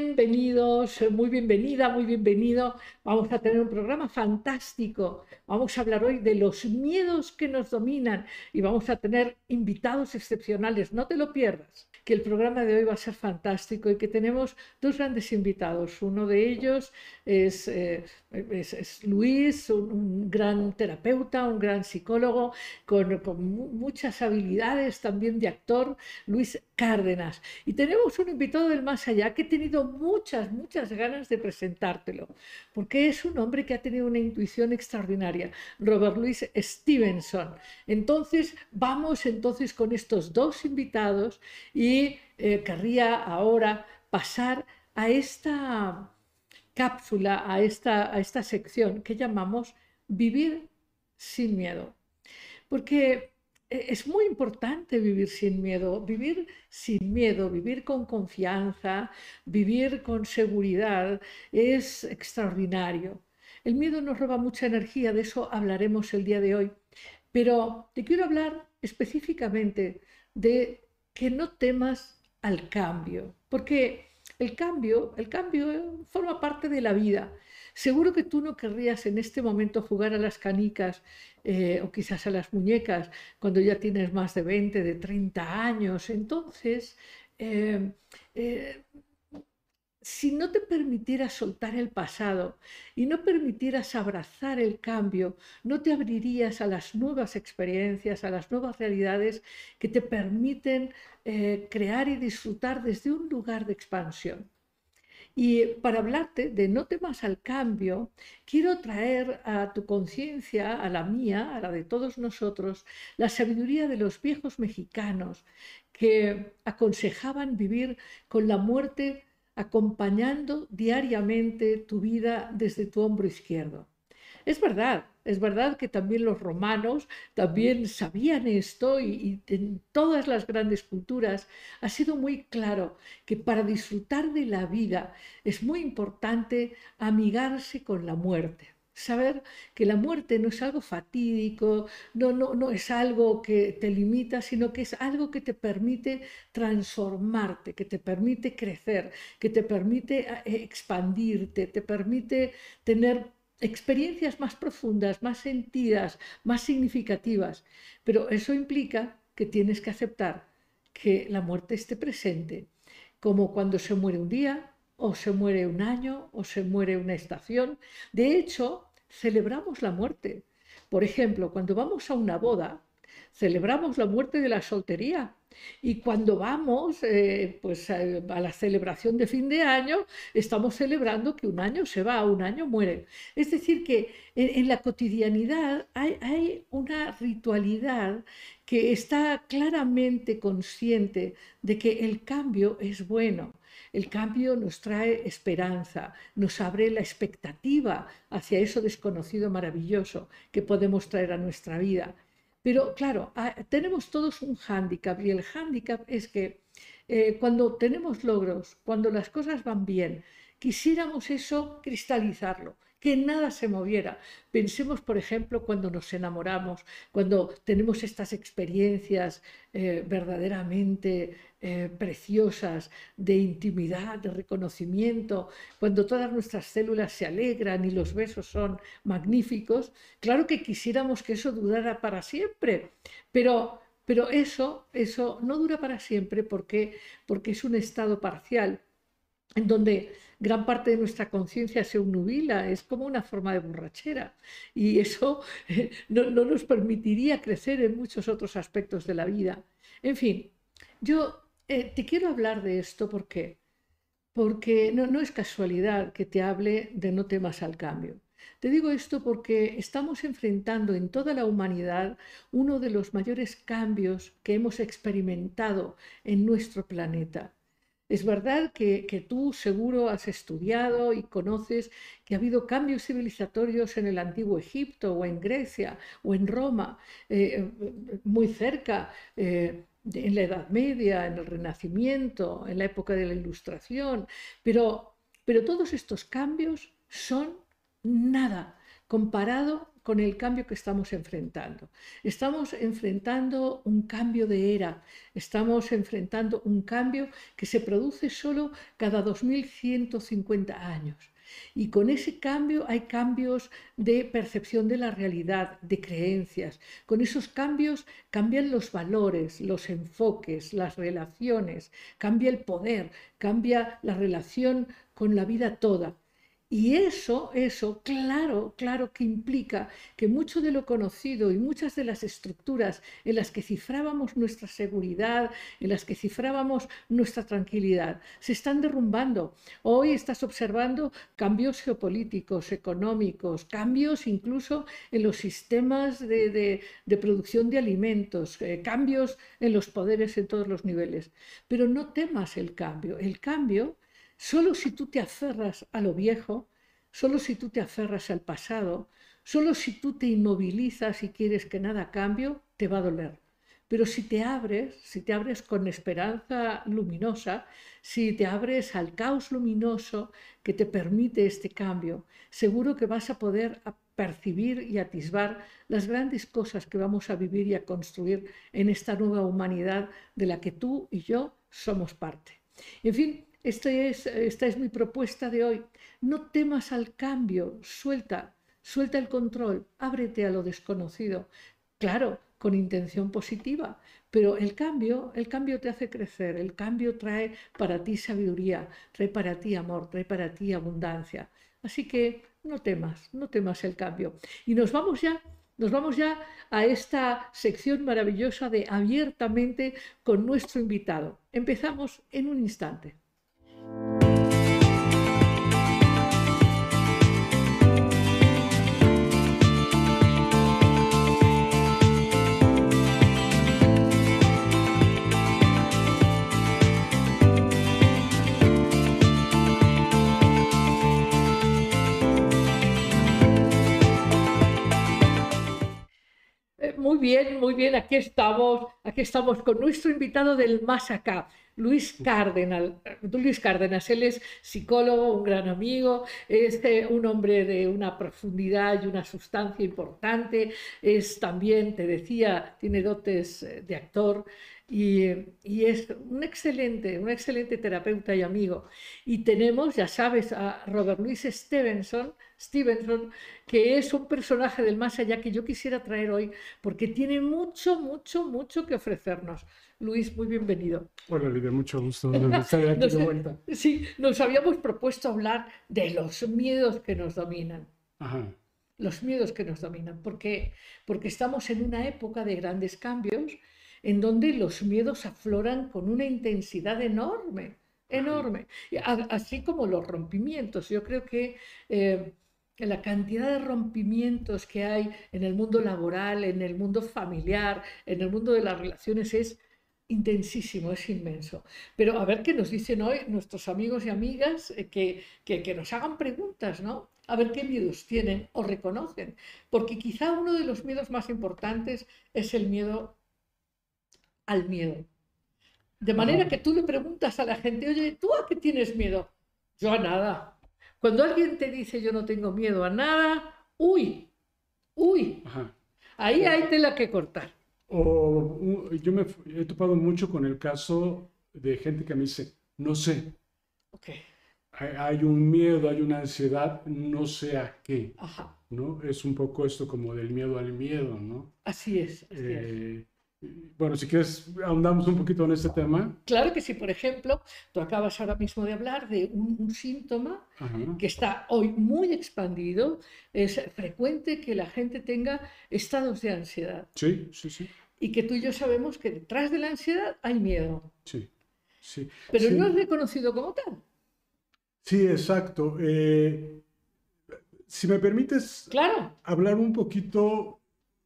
Bienvenidos, muy bienvenida, muy bienvenido. Vamos a tener un programa fantástico. Vamos a hablar hoy de los miedos que nos dominan y vamos a tener invitados excepcionales. No te lo pierdas, que el programa de hoy va a ser fantástico y que tenemos dos grandes invitados. Uno de ellos es, eh, Luis, un, gran terapeuta, un gran psicólogo con, con muchas habilidades también de actor, Luis Cárdenas. Y tenemos un invitado del más allá que he tenido muchas, muchas ganas de presentártelo, porque es un hombre que ha tenido una intuición extraordinaria, Robert Louis Stevenson. Entonces, vamos entonces con estos dos invitados y eh, querría ahora pasar a esta cápsula, a esta, a esta sección que llamamos Vivir sin miedo. Porque e-, es muy importante vivir sin miedo, vivir sin miedo, vivir con confianza, vivir con seguridad, es extraordinario. El miedo nos roba mucha energía, de eso hablaremos el día de hoy, pero te quiero hablar específicamente de que no temas al cambio, porque el cambio, el cambio forma parte de la vida Seguro que tú no querrías en este momento jugar a las canicas eh, o quizás a las muñecas cuando ya tienes más de 20, de 30 años. Entonces, eh, eh, si no te permitieras soltar el pasado y no permitieras abrazar el cambio, no te abrirías a las nuevas experiencias, a las nuevas realidades que te permiten crear y disfrutar desde un lugar de expansión. Y para hablarte de no temas al cambio, quiero traer a tu conciencia, a la mía, a la de todos nosotros, la sabiduría de los viejos mexicanos que aconsejaban vivir con la muerte acompañando diariamente tu vida desde tu hombro izquierdo. Es verdad, es verdad que también los romanos también sabían esto y, en todas las grandes culturas ha sido muy claro que para disfrutar de la vida es muy importante amigarse con la muerte saber que la muerte no es algo fatídico, no, no, no es algo que te limita, sino que es algo que te permite transformarte, que te permite crecer, que te permite eh, expandirte, te permite tener experiencias más profundas, más sentidas, más significativas. Pero eso implica que tienes que aceptar que la muerte esté presente, como cuando se muere un día, o se muere un año, o se muere una estación. De hecho, celebramos la muerte. Por ejemplo, cuando vamos a una boda, celebramos la muerte de la soltería. Y cuando vamos eh, pues, a, la celebración de fin de año, estamos celebrando que un año se va, un año muere. Es decir, que en, la cotidianidad hay, una ritualidad que está claramente consciente de que el cambio es bueno. El cambio nos trae esperanza, nos abre la expectativa hacia eso desconocido maravilloso que podemos traer a nuestra vida. Pero claro, ah, tenemos todos un hándicap y el hándicap es que eh, cuando tenemos logros, cuando las cosas van bien, quisiéramos eso cristalizarlo, que nada se moviera. Pensemos, por ejemplo, cuando nos enamoramos, cuando tenemos estas experiencias eh, verdaderamente eh, preciosas de intimidad, de reconocimiento, cuando todas nuestras células se alegran y los besos son magníficos, claro que quisiéramos que eso durara para siempre, pero, pero eso, eso no dura para siempre porque, porque es un estado parcial en donde gran parte de nuestra conciencia se unubila, es como una forma de borrachera y eso eh, no, no, nos permitiría crecer en muchos otros aspectos de la vida. En fin, yo eh, te quiero hablar de esto porque, porque no, no es casualidad que te hable de no temas al cambio. Te digo esto porque estamos enfrentando en toda la humanidad uno de los mayores cambios que hemos experimentado en nuestro planeta. Es verdad que, tú seguro has estudiado y conoces que ha habido cambios civilizatorios en el antiguo Egipto o en Grecia o en Roma, eh, eh, muy cerca. Eh, en la Edad Media, en el Renacimiento, en la época de la Ilustración, pero, pero todos estos cambios son nada comparado con el cambio que estamos enfrentando. Estamos enfrentando un cambio de era, estamos enfrentando un cambio que se produce solo cada 2150 años. Y con ese cambio hay cambios de percepción de la realidad, de creencias. Con esos cambios cambian los valores, los enfoques, las relaciones, cambia el poder, cambia la relación con la vida toda. Y eso, eso, claro, claro que implica que mucho de lo conocido y muchas de las estructuras en las que cifrábamos nuestra seguridad, en las que cifrábamos nuestra tranquilidad, se están derrumbando. Hoy estás observando cambios geopolíticos, económicos, cambios incluso en los sistemas de, producción de alimentos, eh, cambios en los poderes en todos los niveles. Pero no temas el cambio. El cambio Solo si tú te aferras a lo viejo, solo si tú te aferras al pasado, solo si tú te inmovilizas y quieres que nada cambie, te va a doler. Pero si te abres, si te abres con esperanza luminosa, si te abres al caos luminoso que te permite este cambio, seguro que vas a poder percibir y atisbar las grandes cosas que vamos a vivir y a construir en esta nueva humanidad de la que tú y yo somos parte. En fin, este esta es mi propuesta de hoy. No temas al cambio, suelta, suelta el control, ábrete a lo desconocido. Claro, con intención positiva, pero el cambio, el cambio te hace crecer, el cambio trae para ti sabiduría, trae para ti amor, trae para ti abundancia. Así que no temas, no temas el cambio. Y nos vamos ya nos vamos ya a esta sección maravillosa de abiertamente con nuestro invitado. Empezamos en un instante. Muy bien, muy bien, aquí estamos, aquí estamos con nuestro invitado del más acá, Luis Cárdenas. Luis Cárdenas, él es psicólogo, un gran amigo, es eh, un hombre de una profundidad y una sustancia importante, es también, te decía, tiene dotes eh, de actor, y, y, es un excelente, un excelente terapeuta y amigo. Y tenemos, ya sabes, a Robert Louis Stevenson, Stevenson, que es un personaje del más allá que yo quisiera traer hoy, porque tiene mucho, mucho, mucho que ofrecernos. Luis, muy bienvenido. Hola, Lidia, mucho gusto estar aquí de vuelta. Sí, nos habíamos propuesto hablar de los miedos que nos dominan. Ajá. Los miedos que nos dominan, porque, porque estamos en una época de grandes cambios en donde los miedos afloran con una intensidad enorme, enorme, así como los rompimientos. Yo creo que eh, la cantidad de rompimientos que hay en el mundo laboral, en el mundo familiar, en el mundo de las relaciones es intensísimo, es inmenso. Pero a ver qué nos dicen hoy nuestros amigos y amigas, eh, que, que, que, nos hagan preguntas, ¿no? A ver qué miedos tienen o reconocen. Porque quizá uno de los miedos más importantes es el miedo al miedo. De manera que tú le preguntas a la gente, oye, ¿tú a qué tienes miedo? Yo a nada. Cuando alguien te dice yo no tengo miedo a nada, uy, uy, ahí hay tela que cortar. O yo me he topado mucho con el caso de gente que me dice, no sé. Okay. Hay, un miedo, hay una ansiedad, no sé a qué. Ajá. ¿no? Es un poco esto como del miedo al miedo, ¿no? Así es. Así es. Bueno, si quieres, ahondamos un poquito en este tema. Claro que sí, por ejemplo, tú acabas ahora mismo de hablar de un, síntoma que está hoy muy expandido. Es frecuente que la gente tenga estados de ansiedad. Sí, sí, sí. Y que tú y yo sabemos que detrás de la ansiedad hay miedo. Sí, sí. Pero no es reconocido como tal. Sí, exacto. Eh, si me permites claro. hablar un poquito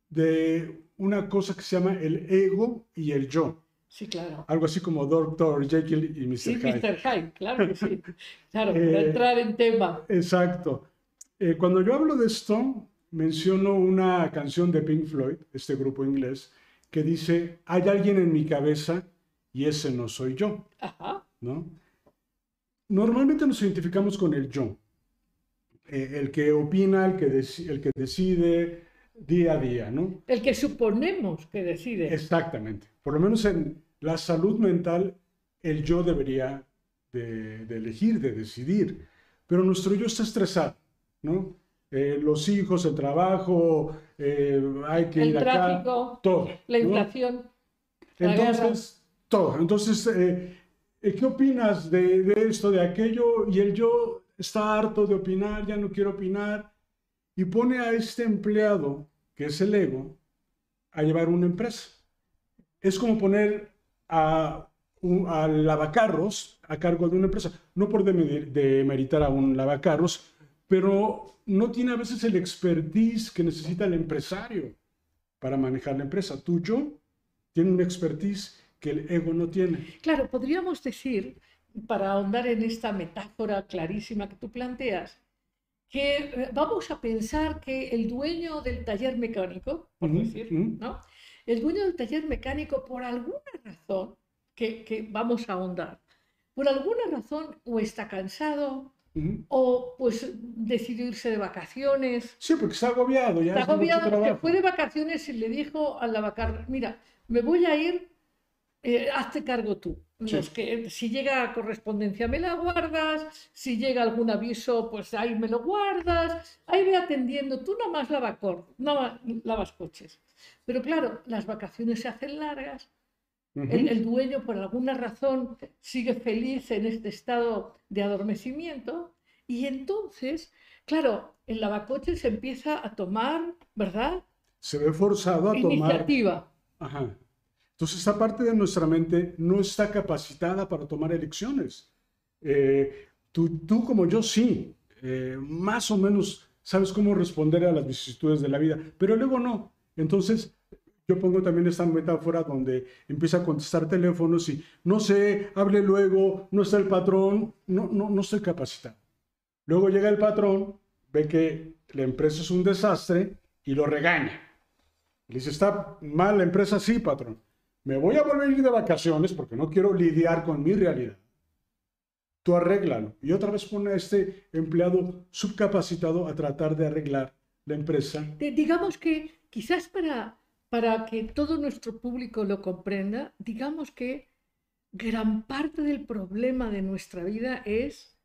de una cosa que se llama el ego y el yo. Sí, claro. Algo así como Dr. Jekyll y Mr. Sí, Mr. Hyde, claro que sí. Claro, para eh, entrar en tema. Exacto. Eh, cuando yo hablo de esto, menciono una canción de Pink Floyd, este grupo inglés, que dice, hay alguien en mi cabeza y ese no soy yo. Ajá. ¿No? Normalmente nos identificamos con el yo, eh, el que opina, el que, el que decide, día a día, ¿no? El que suponemos que decide. Exactamente. Por lo menos en la salud mental, el yo debería de, elegir, de decidir. Pero nuestro yo está estresado, ¿no? Eh, los hijos, el trabajo, eh, hay que ir tráfico, acá, todo. La inflación. Entonces, todo. Entonces, eh, ¿qué opinas de, de, esto, de aquello? Y el yo está harto de opinar, ya no quiero opinar, y pone a este empleado, que es el ego, a llevar una empresa. Es como poner a, lavacarros a cargo de una empresa. No por demeritar a un lavacarros, pero no tiene a veces el expertise que necesita el empresario para manejar la empresa. Tuyo tiene un expertise que el ego no tiene. Claro, podríamos decir para ahondar en esta metáfora clarísima que tú planteas, que eh, vamos a pensar que el dueño del taller mecánico, por decir, ¿no? El dueño del taller mecánico, por alguna razón, que, vamos a ahondar, por alguna razón o está cansado, o pues decidió irse de vacaciones. Sí, porque está agobiado. Ya está agobiado porque fue de vacaciones y le dijo al lavacar, mira, me voy a ir, eh, hazte cargo tú que si llega correspondencia me la guardas, si llega algún aviso, pues ahí me lo guardas, ahí ve atendiendo, tú no más lavas, no lavas coches. Pero claro, las vacaciones se hacen largas, el, dueño por alguna razón sigue feliz en este estado de adormecimiento y entonces, claro, el lavacoches se empieza a tomar, ¿verdad? Se ve forzado a tomar... Iniciativa. Ajá. Entonces, esa parte de nuestra mente no está capacitada para tomar elecciones. Eh, tú, tú, como yo, sí, eh, más o menos sabes cómo responder a las vicisitudes de la vida, pero luego no. Entonces, yo pongo también esta metáfora donde empieza a contestar teléfonos y no sé, hable luego, no está el patrón, no, no, no estoy capacitado. Luego llega el patrón, ve que la empresa es un desastre y lo regaña. Le dice, ¿está mal la empresa? Sí, patrón me voy a volver a ir de vacaciones porque no quiero lidiar con mi realidad. Tú arréglalo. Y otra vez pone a este empleado subcapacitado a tratar de arreglar la empresa. digamos que quizás para, para que todo nuestro público lo comprenda, digamos que gran parte del problema de nuestra vida es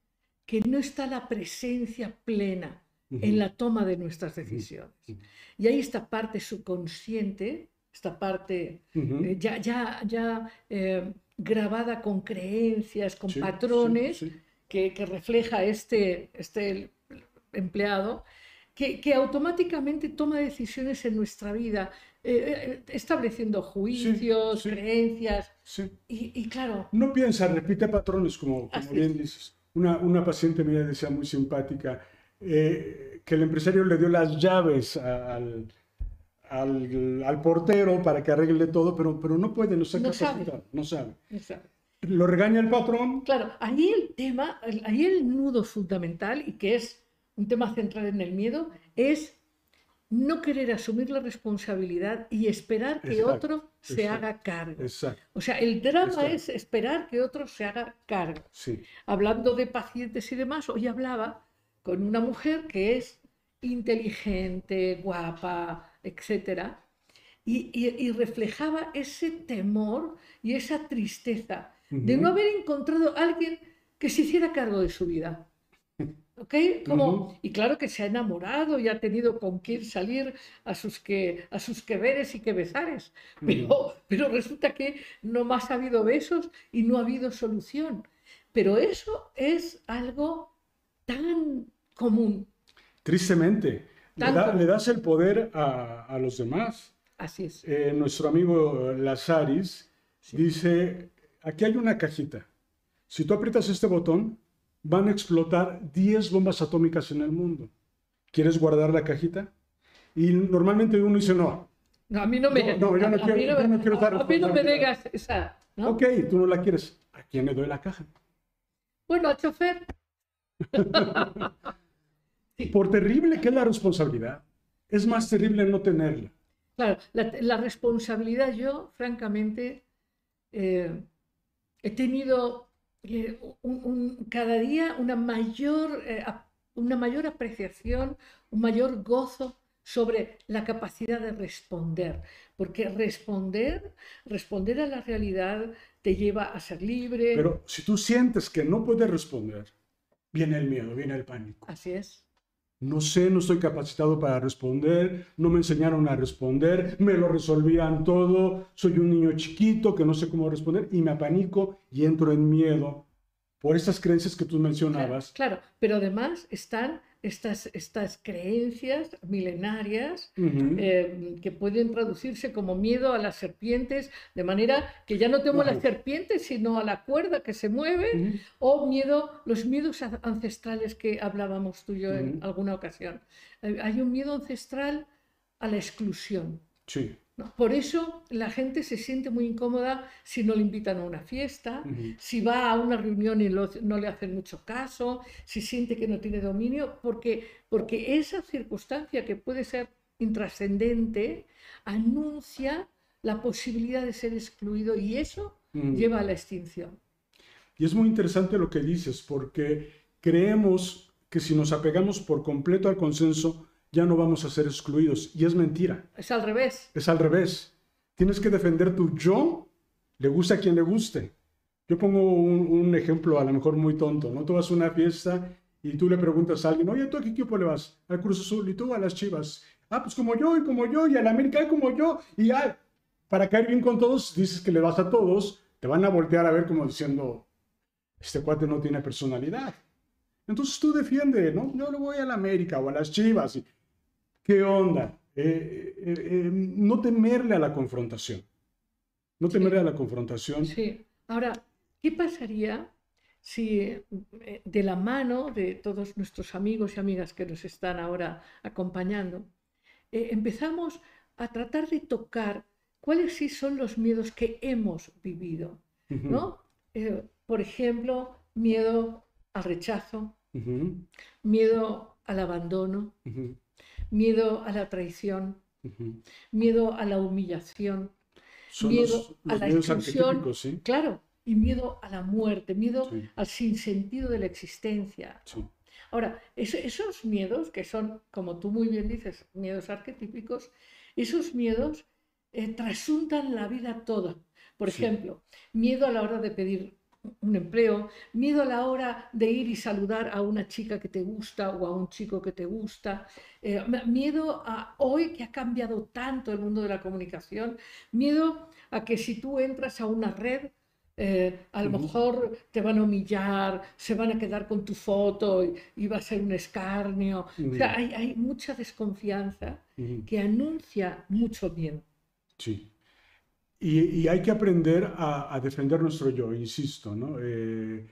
que no está la presencia plena en la toma de nuestras decisiones. Y ahí está parte subconsciente esta parte eh, ya, ya, ya eh, grabada con creencias, con patrones Que, que, refleja este, este empleado, que, que, automáticamente toma decisiones en nuestra vida, eh, estableciendo juicios, creencias. Y, y, claro. No piensa, repite patrones, como, como bien dices. Una, una, paciente mía decía muy simpática que el empresario le dio las llaves al al, portero para que arregle todo, pero, pero no puede, no, no sabe. no sabe. Lo regaña el patrón. Claro, ahí el tema, ahí el nudo fundamental, y que es un tema central en el miedo, es no querer asumir la responsabilidad y esperar que otro se haga cargo. O sea, el drama es esperar que otro se haga cargo. Hablando de pacientes y demás, hoy hablaba con una mujer que es inteligente, guapa, etcétera, y, reflejaba ese temor y esa tristeza de no haber encontrado a alguien que se hiciera cargo de su vida. ¿Ok? Como, Y claro que se ha enamorado y ha tenido con quién salir a sus, que, a sus que veres y que besares, pero, pero resulta que no más ha habido besos y no ha habido solución. Pero eso es algo tan común. Tristemente, le, das el poder a, los demás. Así es. Eh, nuestro amigo Lazaris dice, aquí hay una cajita. Si tú aprietas este botón, van a explotar 10 bombas atómicas en el mundo. ¿Quieres guardar la cajita? Y normalmente uno dice, no. No, a mí no me... No, yo no, quiero, no, quiero A mí no me digas esa. Ok, tú no la quieres. ¿A quién le doy la caja? Bueno, al chofer. Por terrible que es la responsabilidad, es más terrible no tenerla. Claro, la, responsabilidad yo, francamente, eh, he tenido eh, cada día una mayor, eh, una mayor apreciación, un mayor gozo sobre la capacidad de responder, porque responder, responder a la realidad te lleva a ser libre. Pero si tú sientes que no puedes responder, viene el miedo, viene el pánico. Así es. No sé, no estoy capacitado para responder, no me enseñaron a responder, me lo resolvían todo, soy un niño chiquito que no sé cómo responder y me apanico y entro en miedo por estas creencias que tú mencionabas. Claro, pero además están estas, estas creencias milenarias eh, que pueden traducirse como miedo a las serpientes, de manera que ya no temo a las serpientes, sino a la cuerda que se mueve, o miedo, los miedos ancestrales que hablábamos tú y yo en alguna ocasión. Hay un miedo ancestral a la exclusión. Sí. Por eso la gente se siente muy incómoda si no le invitan a una fiesta, si va a una reunión y no le hacen mucho caso, si siente que no tiene dominio, porque, porque esa circunstancia que puede ser intrascendente anuncia la posibilidad de ser excluido y eso lleva a la extinción. Y es muy interesante lo que dices, porque creemos que si nos apegamos por completo al consenso, ya no vamos a ser excluidos. Y es mentira. Es al revés. Es al revés. Tienes que defender tu yo, le gusta a quien le guste. Yo pongo un, ejemplo a lo mejor muy tonto, ¿no? Tú vas a una fiesta y tú le preguntas a alguien, oye, ¿tú a qué equipo le vas? Al Cruz Azul y tú a las Chivas. Ah, pues como yo y como yo y al América como yo. Y ya, para caer bien con todos, dices que le vas a todos, te van a voltear a ver como diciendo, este cuate no tiene personalidad. Entonces tú defiende, ¿no? Yo le voy a la América o a las Chivas. Y ¿Qué onda? Eh, eh, eh, no temerle a la confrontación. No temerle a la confrontación. Sí. Ahora, ¿qué pasaría si de la mano de todos nuestros amigos y amigas que nos están ahora acompañando, empezamos a tratar de tocar cuáles sí son los miedos que hemos vivido? ¿no? por ejemplo, miedo al rechazo, miedo al abandono, miedo a la traición, miedo a la humillación, miedo a la exclusión, claro, y miedo a la muerte, miedo al sinsentido de la existencia. Ahora, esos miedos, que son, como tú muy bien dices, miedos arquetípicos, esos miedos eh, trasuntan la vida toda. Por ejemplo, miedo a la hora de pedir un empleo, miedo a la hora de ir y saludar a una chica que te gusta o a un chico que te gusta, eh, miedo a hoy que ha cambiado tanto el mundo de la comunicación, miedo a que si tú entras a una red, eh, a lo mejor te van a humillar, se van a quedar con tu foto y, va a ser un escarnio. O sea, hay, hay mucha desconfianza que anuncia mucho miedo. Sí. Y, hay que aprender a, defender nuestro yo, insisto, ¿no? Eh,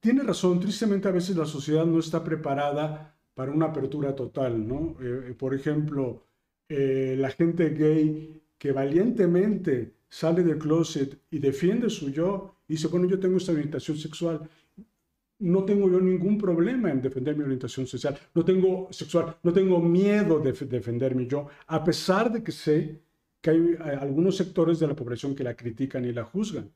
tiene razón, tristemente a veces la sociedad no está preparada para una apertura total, ¿no? Eh, por ejemplo, eh, la gente gay que valientemente sale del closet y defiende su yo y dice, bueno, yo tengo esta orientación sexual, no tengo yo ningún problema en defender mi orientación sexual, no tengo sexual, no tengo miedo de defender mi yo, a pesar de que sé que hay algunos sectores de la población que la critican y la juzgan.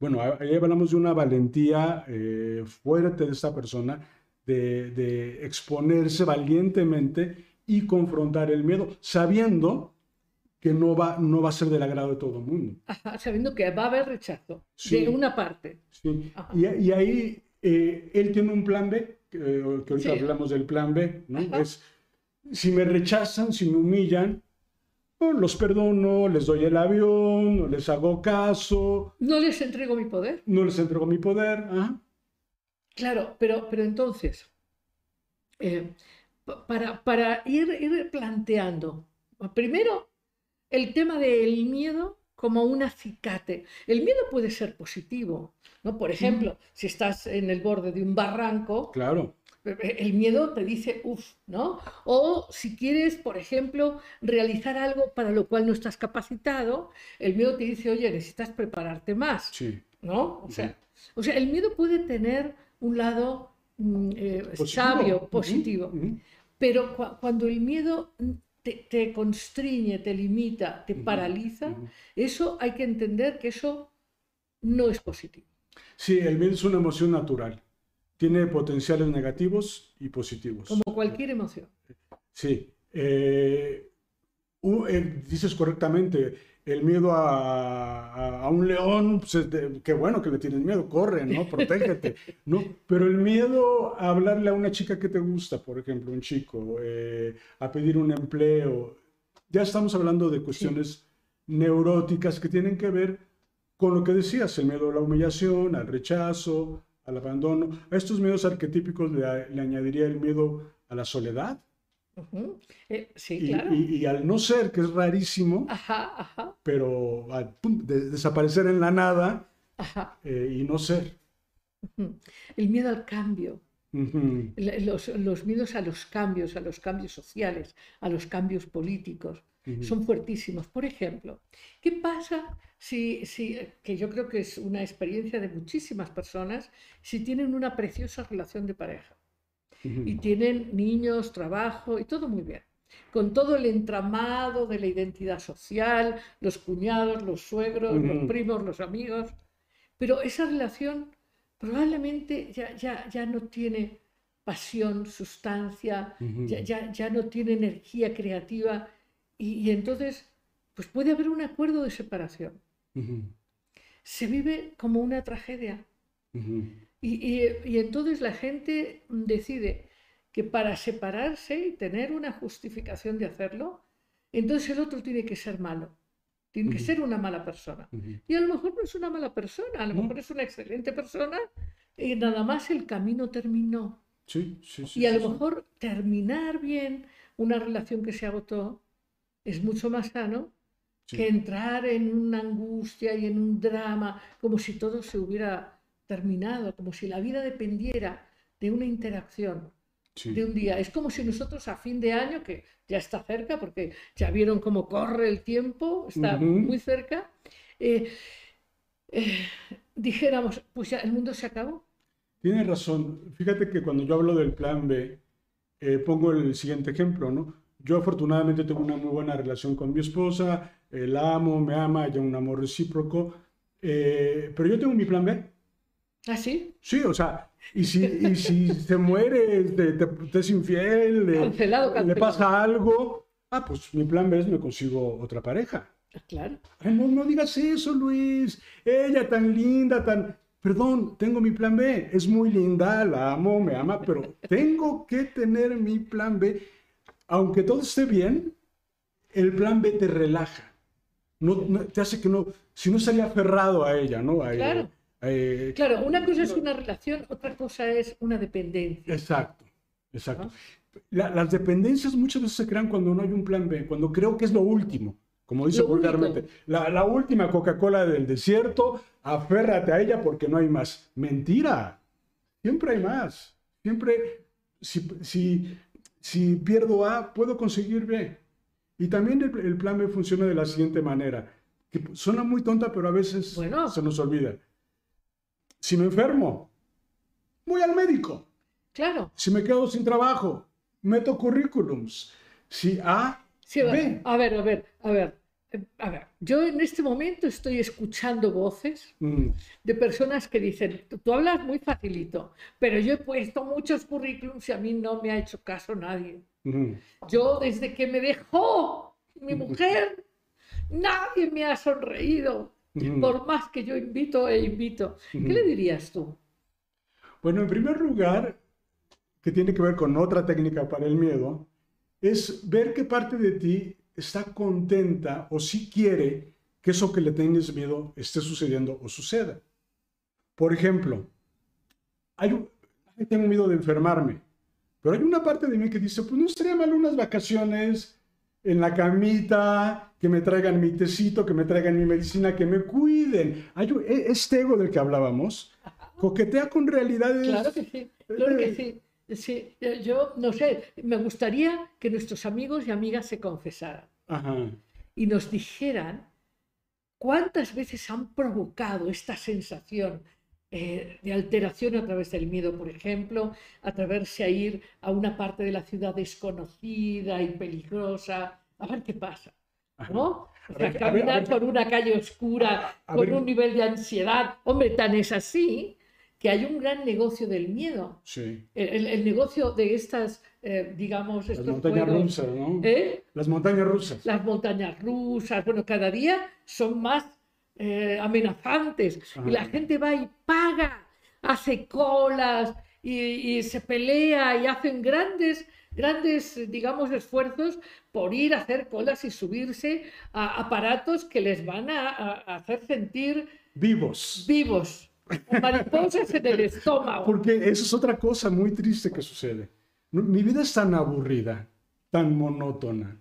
Bueno, ahí hablamos de una valentía eh, fuerte de esta persona de, exponerse valientemente y confrontar el miedo, sabiendo que no va, no va a ser del agrado de todo el mundo. sabiendo que va a haber rechazo de una parte. Sí. Y, ahí eh, él tiene un plan B, que, ahorita hablamos del plan B, ¿no? Es, si me rechazan, si me humillan, los perdono, les doy el avión, no les hago caso. No les entrego mi poder. No les entrego mi poder. Claro, pero, pero entonces, eh, para, para ir, ir, planteando, primero, el tema del miedo como un acicate. El miedo puede ser positivo, ¿no? Por ejemplo, si estás en el borde de un barranco, claro el miedo te dice, uff, ¿no? O si quieres, por ejemplo, realizar algo para lo cual no estás capacitado, el miedo te dice, oye, necesitas prepararte más, sí. ¿no? O sea, o sea, el miedo puede tener un lado mm, eh, sabio, positivo, pero cuando el miedo te, te, constriñe, te limita, te paraliza, eso hay que entender que eso no es positivo. Sí, el miedo es una emoción natural tiene potenciales negativos y positivos. Como cualquier emoción. Sí, Eh, eh, dices correctamente, el miedo a, a, un león, pues qué bueno que le tienes miedo, corre, ¿no? Protégete, ¿no? Pero el miedo a hablarle a una chica que te gusta, por ejemplo, un chico, eh, a pedir un empleo, ya estamos hablando de cuestiones neuróticas que tienen que ver con lo que decías, el miedo a la humillación, al rechazo, al abandono. A estos miedos arquetípicos le, añadiría el miedo a la soledad. Eh, sí, y, claro. y, al no ser, que es rarísimo, pero al desaparecer en la nada eh, y no ser. El miedo al cambio. los, los, miedos a los cambios, a los cambios sociales, a los cambios políticos, son fuertísimos. Por ejemplo, ¿qué pasa si, si, que yo creo que es una experiencia de muchísimas personas, si tienen una preciosa relación de pareja y tienen niños, trabajo y todo muy bien? Con todo el entramado de la identidad social, los cuñados, los suegros, los primos, los amigos, pero esa relación probablemente ya, ya, ya no tiene pasión, sustancia, ya, ya, ya, no tiene energía creativa y, entonces, pues puede haber un acuerdo de separación. Se vive como una tragedia. y, y, entonces la gente decide que para separarse y tener una justificación de hacerlo, entonces el otro tiene que ser malo. Tiene que ser una mala persona. Y a lo mejor no es una mala persona, a lo mejor es una excelente persona y nada más el camino terminó. Sí, sí, sí, y a lo mejor terminar bien una relación que se agotó es mucho más sano que entrar en una angustia y en un drama, como si todo se hubiera terminado, como si la vida dependiera de una interacción, de un día. Es como si nosotros a fin de año, que ya está cerca, porque ya vieron cómo corre el tiempo, está muy cerca, eh, eh, dijéramos, pues ya el mundo se acabó. Tienes razón. Fíjate que cuando yo hablo del plan B, eh, pongo el siguiente ejemplo, ¿no? Yo afortunadamente tengo una muy buena relación con mi esposa, eh, la amo, me ama, hay un amor recíproco, eh, pero yo tengo mi plan B. ¿Ah, sí? Sí, o sea, y si, y si se muere, te, te, es infiel, le pasa algo, ah, pues mi plan B es me consigo otra pareja. Ah, claro. no, no digas eso, Luis. Ella tan linda, tan... Perdón, tengo mi plan B. Es muy linda, la amo, me ama, pero tengo que tener mi plan B aunque todo esté bien, el plan B te relaja. No, te hace que no, si no estaría aferrado a ella, ¿no? claro. claro, una cosa es una relación, otra cosa es una dependencia. Exacto, exacto. las dependencias muchas veces se crean cuando no hay un plan B, cuando creo que es lo último, como dice vulgarmente. La, la, última Coca-Cola del desierto, aférrate a ella porque no hay más. Mentira, siempre hay más. Siempre, si, si si pierdo A, puedo conseguir B. Y también el, plan B funciona de la siguiente manera, que suena muy tonta, pero a veces se nos olvida. Si me enfermo, voy al médico. Claro. Si me quedo sin trabajo, meto currículums. Si A, B. A ver, a ver, a ver. A ver, yo en este momento estoy escuchando voces mm. de personas que dicen, tú hablas muy facilito, pero yo he puesto muchos currículums y a mí no me ha hecho caso nadie. Mm. Yo desde que me dejó mi mm. mujer, nadie me ha sonreído, por más que yo invito e invito. ¿Qué le dirías tú? Bueno, en primer lugar, que tiene que ver con otra técnica para el miedo, es ver qué parte de ti está contenta o si quiere que eso que le tienes miedo esté sucediendo o suceda. Por ejemplo, hay, tengo miedo de enfermarme, pero hay una parte de mí que dice, pues no estaría mal unas vacaciones en la camita, que me traigan mi tecito, que me traigan mi medicina, que me cuiden. Hay e, este ego del que hablábamos, coquetea con realidades. Claro que sí, claro que sí. Sí, yo no sé, me gustaría que nuestros amigos y amigas se confesaran y nos dijeran cuántas veces han provocado esta sensación eh, de alteración a través del miedo, por ejemplo, atreverse a ir a una parte de la ciudad desconocida y peligrosa, a ver qué pasa. ¿no? caminar por una calle oscura con un nivel de ansiedad. Hombre, tan es así que hay un gran negocio del miedo. Sí. El, negocio de estas, eh, digamos, Las montañas rusas, ¿no? ¿Eh? Las montañas rusas. Las montañas rusas, bueno, cada día son más eh, amenazantes. Y la gente va y paga, hace colas y, se pelea y hacen grandes grandes, digamos, esfuerzos por ir a hacer colas y subirse a aparatos que les van a, a hacer sentir vivos. Vivos. Mariposas en el estómago. Porque eso es otra cosa muy triste que sucede. Mi vida es tan aburrida, tan monótona,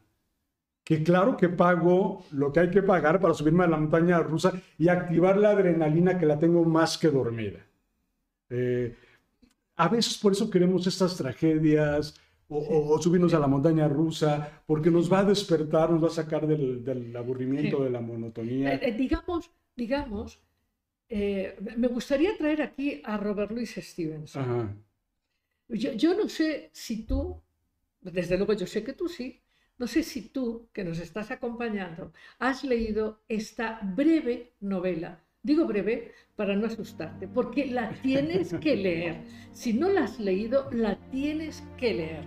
que claro que pago lo que hay que pagar para subirme a la montaña rusa y activar la adrenalina que la tengo más que dormida. Eh, a veces por eso queremos estas tragedias o, subirnos a la montaña rusa, porque nos va a despertar, nos va a sacar del, aburrimiento, de la monotonía. Eh, eh, digamos, digamos eh, me gustaría traer aquí a Robert Louis Stevenson. Yo, no sé si tú, desde luego yo sé que tú sí, no sé si tú, que nos estás acompañando, has leído esta breve novela. Digo breve para no asustarte, porque la tienes que leer. Si no la has leído, la tienes que leer.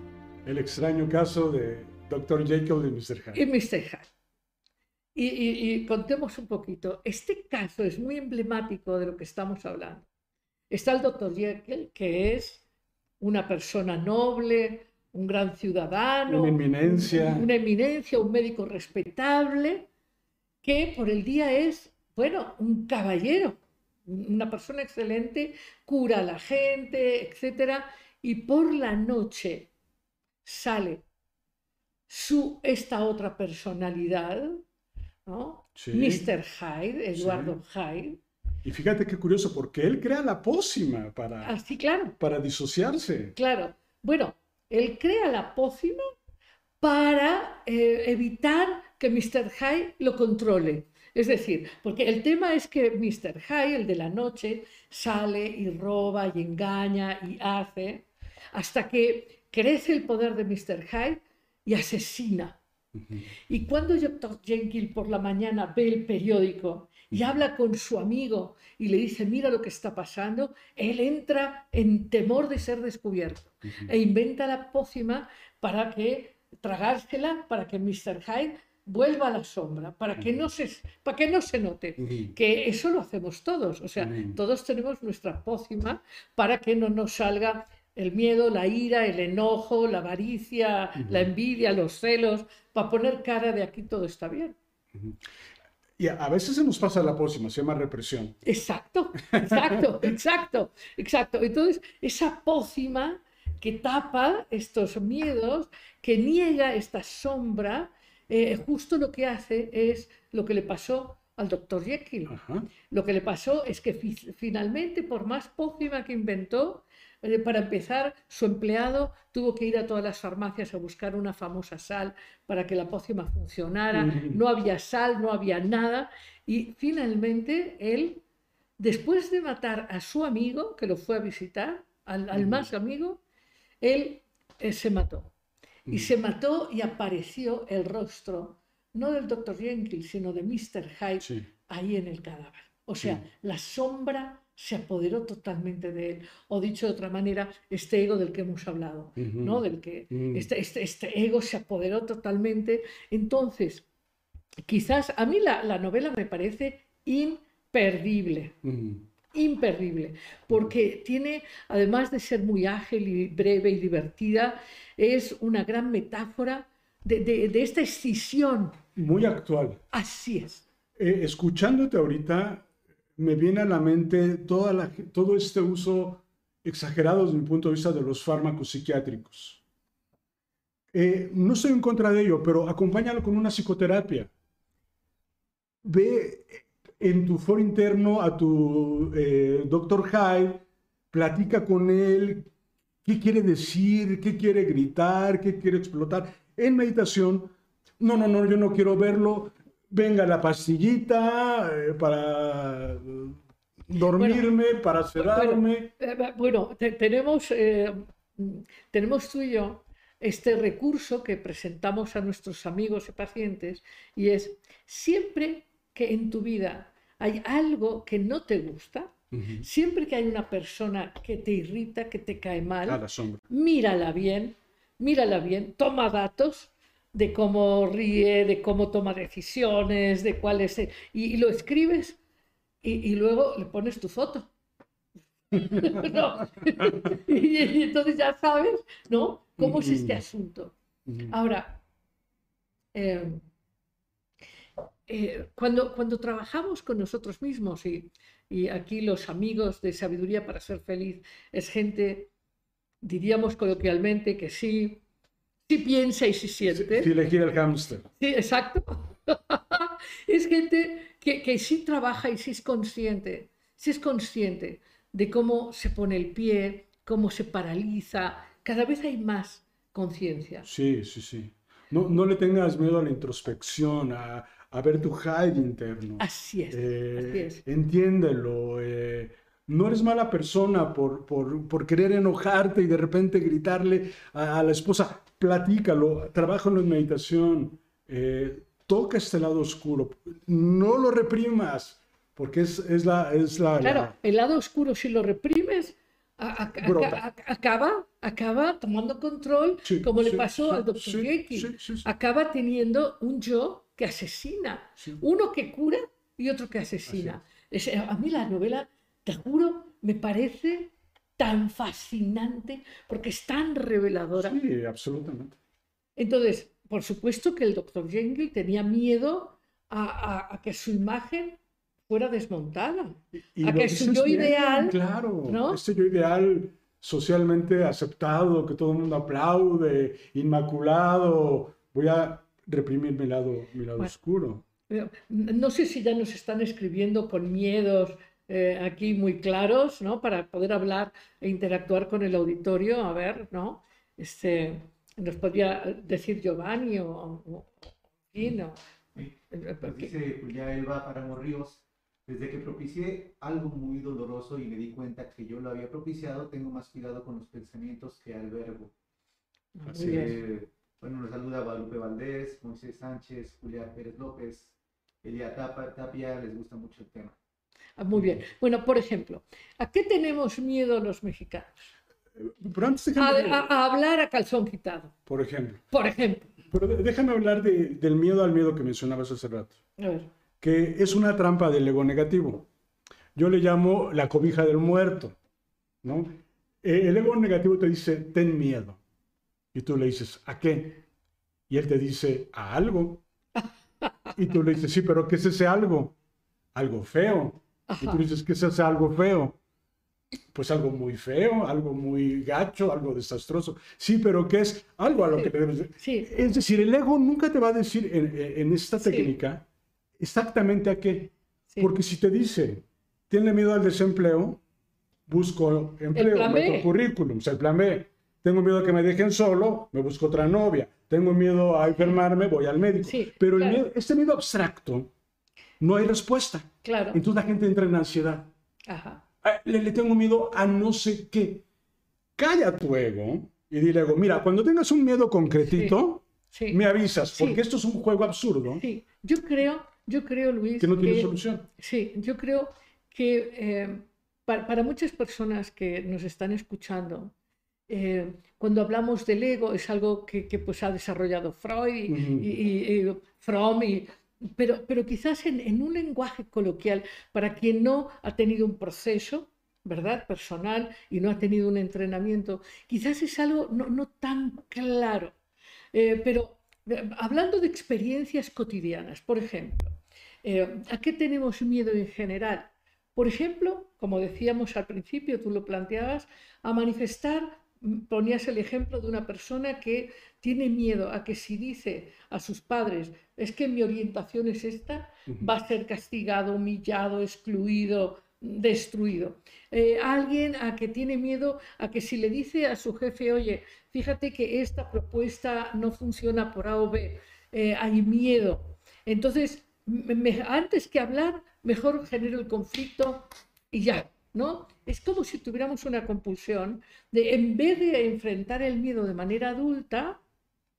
El extraño caso de Dr. Jekyll y Mr. Hyde. Y Mr. Hyde. Y, contemos un poquito. Este caso es muy emblemático de lo que estamos hablando. Está el doctor Jekyll, que es una persona noble, un gran ciudadano. Una eminencia. una eminencia, un médico respetable, que por el día es, bueno, un caballero, una persona excelente, cura a la gente, etc. Y por la noche sale su, esta otra personalidad, Mr. Hyde, Eduardo Hyde. Y fíjate qué curioso, porque él crea la pócima para, ah, claro. para disociarse. Claro. Bueno, él crea la pócima para eh, evitar que Mr. Hyde lo controle. Es decir, porque el tema es que Mr. Hyde, el de la noche, sale y roba y engaña y hace, hasta que crece el poder de Mr. Hyde y asesina y cuando Dr. Jenkins por la mañana ve el periódico y habla con su amigo y le dice, mira lo que está pasando, él entra en temor de ser descubierto e inventa la pócima para que tragársela, para que Mr. Hyde vuelva a la sombra, para que no se, para que no se note, que eso lo hacemos todos, o sea, todos tenemos nuestra pócima para que no nos salga el miedo, la ira, el enojo, la avaricia, la envidia, los celos, para poner cara de aquí todo está bien. Y a veces se nos pasa la pócima, se llama represión. Exacto, exacto, exacto, exacto. Entonces, esa pócima que tapa estos miedos, que niega esta sombra, eh, justo lo que hace es lo que le pasó al doctor Jekyll. Lo que le pasó es que finalmente, por más pócima que inventó, eh, para empezar, su empleado tuvo que ir a todas las farmacias a buscar una famosa sal para que la pócima funcionara. No había sal, no había nada. Y finalmente él, después de matar a su amigo, que lo fue a visitar, al, más amigo, él eh, se mató. Y se mató y apareció el rostro, no del doctor Jenkins, sino de Mr. Hyde, ahí en el cadáver. O sea, la sombra se apoderó totalmente de él. O dicho de otra manera, este ego del que hemos hablado, ¿no? Del que este, este, este, ego se apoderó totalmente. Entonces, quizás a mí la, novela me parece imperdible. Imperdible, porque tiene, además de ser muy ágil y breve y divertida, es una gran metáfora de, esta escisión. Muy actual. Así es. Eh, escuchándote ahorita, me viene a la mente todo este uso exagerado desde mi punto de vista de los fármacos psiquiátricos. Eh, no estoy en contra de ello, pero acompáñalo con una psicoterapia. Ve en tu foro interno a tu eh, doctor Hyde, platica con él qué quiere decir, qué quiere gritar, qué quiere explotar. En meditación, no, no, no, yo no quiero verlo, venga la pastillita eh, para dormirme, para sedarme. Bueno, eh, tenemos, eh, tenemos tú y yo este recurso que presentamos a nuestros amigos y pacientes y es siempre que en tu vida hay algo que no te gusta, Siempre que hay una persona que te irrita, que te cae mal, mírala bien, mírala bien, toma datos de cómo ríe, de cómo toma decisiones, de cuál es... Y, lo escribes y, luego le pones tu foto. y, entonces ya sabes, ¿no? ¿Cómo es este asunto? Ahora, eh, eh, cuando, cuando trabajamos con nosotros mismos y, y aquí los amigos de Sabiduría para ser feliz es gente, diríamos coloquialmente, que sí, sí piensa y sí siente. Sí, le gira el hámster. Sí, exacto. es gente que, que sí trabaja y sí es consciente, sí es consciente de cómo se pone el pie, cómo se paraliza. Cada vez hay más conciencia. Sí, sí, sí. No, no le tengas miedo a la introspección, a, a ver tu high interno. Así es. Eh, entiéndelo. Eh, no eres mala persona por, por, querer enojarte y de repente gritarle a, la esposa. Platícalo, trabájalo en meditación. Eh, toca este lado oscuro. No lo reprimas, porque es, es la, es la... Claro, el lado oscuro si lo reprimes, acaba, acaba tomando control, como le pasó al doctor acaba teniendo un yo que asesina, uno que cura y otro que asesina. a mí la novela, te juro, me parece tan fascinante porque es tan reveladora. Sí, absolutamente. Entonces, por supuesto que el doctor Jekyll tenía miedo a, que su imagen fuera desmontada. a que su yo ideal. Claro, este yo ideal socialmente aceptado, que todo el mundo aplaude, inmaculado, voy a reprimir mi lado, mi lado oscuro. No sé si ya nos están escribiendo con miedos eh, aquí muy claros, ¿no? Para poder hablar e interactuar con el auditorio, a ver, ¿no? Este, nos podría decir Giovanni o, o, dice Julia Elba para Ríos, desde que propicié algo muy doloroso y me di cuenta que yo lo había propiciado, tengo más cuidado con los pensamientos que al verbo. Así Bueno, nos saluda Guadalupe Valdés, Moisés Sánchez, Julián Pérez López, Elia Tapia, les gusta mucho el tema. Ah, muy bien. Bueno, por ejemplo, ¿a qué tenemos miedo los mexicanos? a, hablar a calzón quitado. Por ejemplo. Por ejemplo. Pero déjame hablar del miedo al miedo que mencionabas hace rato. A ver que es una trampa del ego negativo. Yo le llamo la cobija del muerto, ¿no? Eh, el ego negativo te dice, ten miedo. Y tú le dices, ¿a qué? Y él te dice, a algo. Y tú le dices, sí, pero ¿qué es ese algo? Algo feo. Y tú dices, ¿qué es ese algo feo? Pues algo muy feo, algo muy gacho, algo desastroso. Sí, pero ¿qué es? Algo a lo que te debes... Sí. Es decir, el ego nunca te va a decir en, esta técnica exactamente a qué. Porque si te dice, tiene miedo al desempleo, busco empleo, meto currículum, el plan B. Tengo miedo a que me dejen solo, me busco otra novia. Tengo miedo a enfermarme, voy al médico. Pero este miedo abstracto, no hay respuesta. Claro. Entonces la gente entra en ansiedad. Ajá. Ah, le, tengo miedo a no sé qué. Calla tu ego y dile, mira, cuando tengas un miedo concretito, me avisas, porque esto es un juego absurdo. Sí, yo creo yo creo, Luis. Que no tiene solución. Sí, yo creo que eh, para, muchas personas que nos están escuchando, eh, cuando hablamos del ego es algo que, pues ha desarrollado Freud y, Fromm, pero, pero quizás en, un lenguaje coloquial, para quien no ha tenido un proceso, ¿verdad? Personal y no ha tenido un entrenamiento, quizás es algo no, tan claro. Eh, pero hablando de experiencias cotidianas, por ejemplo, eh, ¿A qué tenemos miedo en general? Por ejemplo, como decíamos al principio, tú lo planteabas, a manifestar, ponías el ejemplo de una persona que tiene miedo a que si dice a sus padres, es que mi orientación es esta, va a ser castigado, humillado, excluido, destruido. Eh, alguien a que tiene miedo a que si le dice a su jefe, oye, fíjate que esta propuesta no funciona por A o B, eh, hay miedo. Entonces, antes que hablar, mejor genero el conflicto y ya, ¿no? Es como si tuviéramos una compulsión de, en vez de enfrentar el miedo de manera adulta,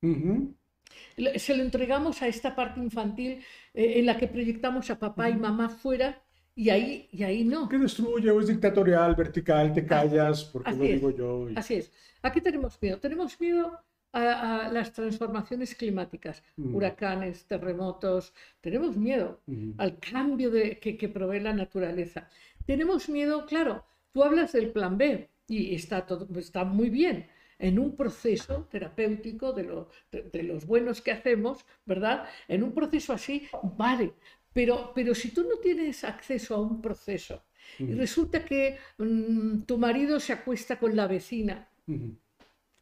se lo entregamos a esta parte infantil eh, en la que proyectamos a papá y mamá fuera Y ahí, y ahí no. Que destruye o es dictatorial, vertical, te callas, porque lo digo yo. Así es. Aquí tenemos miedo. Tenemos miedo a, las transformaciones climáticas, mm. huracanes, terremotos. Tenemos miedo mm. al cambio de, que, que provee la naturaleza. Tenemos miedo, claro, tú hablas del plan B y está, todo, está muy bien en un proceso terapéutico de, de, los buenos que hacemos, ¿verdad? En un proceso así, vale, pero, pero si tú no tienes acceso a un proceso y resulta que mm, tu marido se acuesta con la vecina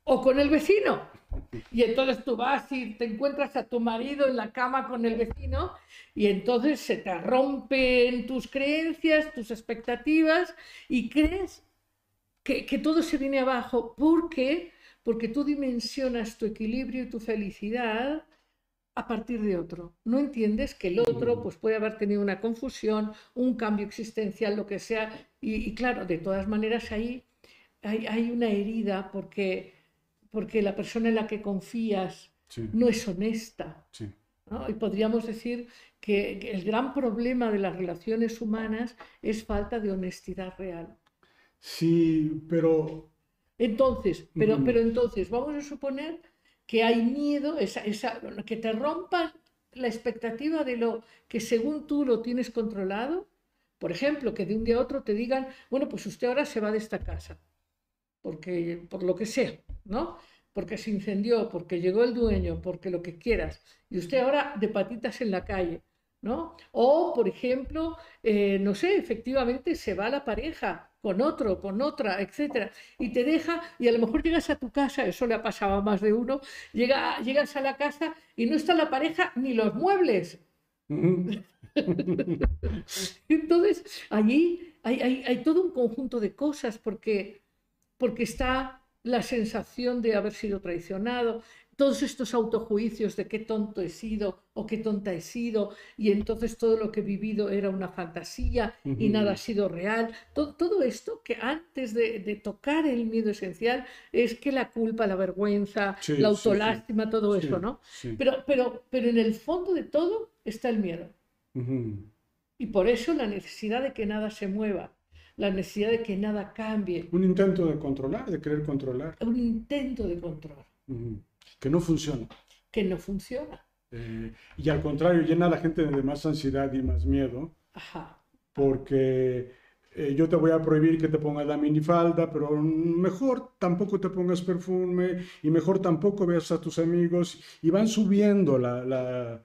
o con el vecino, y entonces tú vas y te encuentras a tu marido en la cama con el vecino y entonces se te rompen tus creencias, tus expectativas y crees que, que todo se viene abajo porque porque tú dimensionas tu equilibrio y tu felicidad a partir de otro. No entiendes que el otro pues, puede haber tenido una confusión, un cambio existencial, lo que sea. Y, claro, de todas maneras ahí hay, hay, una herida porque, porque la persona en la que confías no es honesta. Y podríamos decir que el gran problema de las relaciones humanas es falta de honestidad real. Sí, pero entonces, pero, pero entonces, vamos a suponer que hay miedo, esa, esa, que te rompan la expectativa de lo que según tú lo tienes controlado. Por ejemplo, que de un día a otro te digan, bueno, pues usted ahora se va de esta casa, porque por lo que sea, ¿no? Porque se incendió, porque llegó el dueño, porque lo que quieras, y usted ahora de patitas en la calle, ¿no? O, por ejemplo, eh, no sé, efectivamente se va la pareja con otro, con otra, etcétera, y te deja, y a lo mejor llegas a tu casa, eso le ha pasado a más de uno, llega, llegas a la casa y no está la pareja ni los muebles. Entonces, allí hay, hay, hay, todo un conjunto de cosas porque, porque está la sensación de haber sido traicionado, todos estos autojuicios de qué tonto he sido o qué tonta he sido y entonces todo lo que he vivido era una fantasía y nada ha sido real. Todo, esto que antes de, tocar el miedo esencial es que la culpa, la vergüenza, la autolástima, todo eso, ¿no? Pero, pero, pero en el fondo de todo está el miedo. Y por eso la necesidad de que nada se mueva, la necesidad de que nada cambie. Un intento de controlar, de querer controlar. Un intento de control que no funciona. Que no funciona. Eh, y al contrario, llena a la gente de más ansiedad y más miedo. Ajá. Porque eh, yo te voy a prohibir que te pongas la minifalda, pero mejor tampoco te pongas perfume y mejor tampoco veas a tus amigos. Y van subiendo la,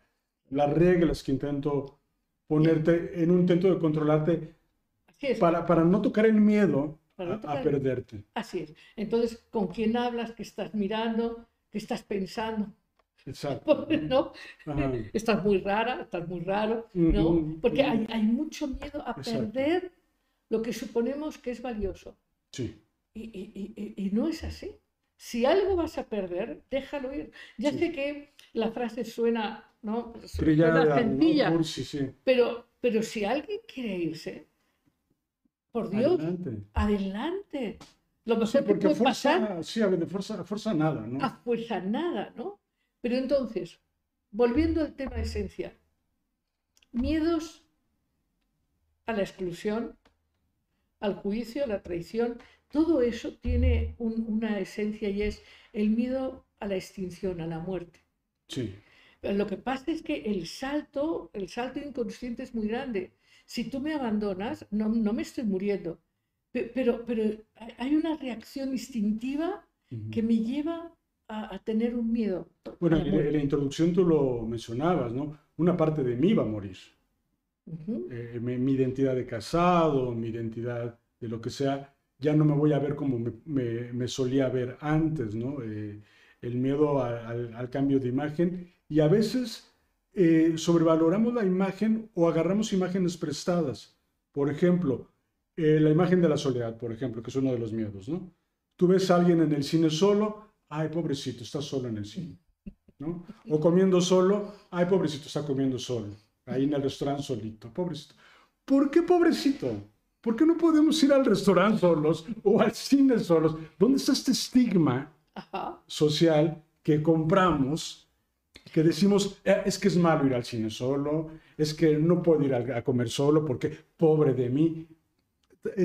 las reglas que intento ponerte en un intento de controlarte para, para no tocar el miedo a, perderte. Así es. Entonces, ¿con quién hablas? ¿Qué estás mirando? ¿Qué estás pensando? Exacto. ¿No? Estás muy rara, estás muy raro, ¿no? Porque hay, hay, mucho miedo a perder lo que suponemos que es valioso. Sí. Y, y, y, no es así. Si algo vas a perder, déjalo ir. Ya sé que la frase suena, ¿no? Suena sencilla, pero, pero si alguien quiere irse, por Dios, adelante. Lo mejor que puede pasar. Sí, a ver, de fuerza, fuerza nada, ¿no? A fuerza nada, ¿no? Pero entonces, volviendo al tema esencial, miedos a la exclusión, al juicio, a la traición, todo eso tiene una esencia y es el miedo a la extinción, a la muerte. Sí. Lo que pasa es que el salto, el salto inconsciente es muy grande si tú me abandonas, no, no me estoy muriendo, pero, pero hay una reacción instintiva que me lleva a, tener un miedo. Bueno, en, la introducción tú lo mencionabas, ¿no? Una parte de mí va a morir. Eh, mi, identidad de casado, mi identidad de lo que sea, ya no me voy a ver como me, me, solía ver antes, ¿no? Eh, el miedo al, al, cambio de imagen y a veces eh, sobrevaloramos la imagen o agarramos imágenes prestadas. Por ejemplo, eh, la imagen de la soledad, por ejemplo, que es uno de los miedos, ¿no? Tú ves a alguien en el cine solo, ay, pobrecito, está solo en el cine, ¿no? O comiendo solo, ay, pobrecito, está comiendo solo, ahí en el restaurante solito, pobrecito. ¿Por qué pobrecito? ¿Por qué no podemos ir al restaurante solos o al cine solos? ¿Dónde está este estigma social que compramos que decimos, eh, es que es malo ir al cine solo, es que no puedo ir a, comer solo porque pobre de mí.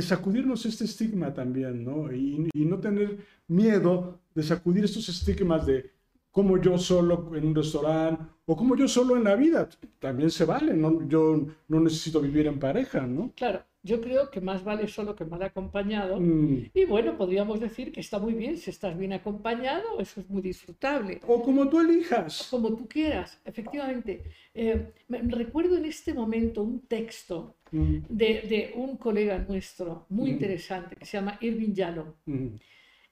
Sacudirnos este estigma también, ¿no? Y, y no tener miedo de sacudir estos estigmas de como yo solo en un restaurante o como yo solo en la vida. También se vale, ¿no? Yo no necesito vivir en pareja, ¿no? Claro, yo creo que más vale solo que mal acompañado. Mm. Y bueno, podríamos decir que está muy bien, si estás bien acompañado, eso es muy disfrutable. O como tú elijas. Como tú quieras, efectivamente. Eh, recuerdo en este momento un texto mm. de, un colega nuestro muy mm. interesante que se llama Irving Yalom.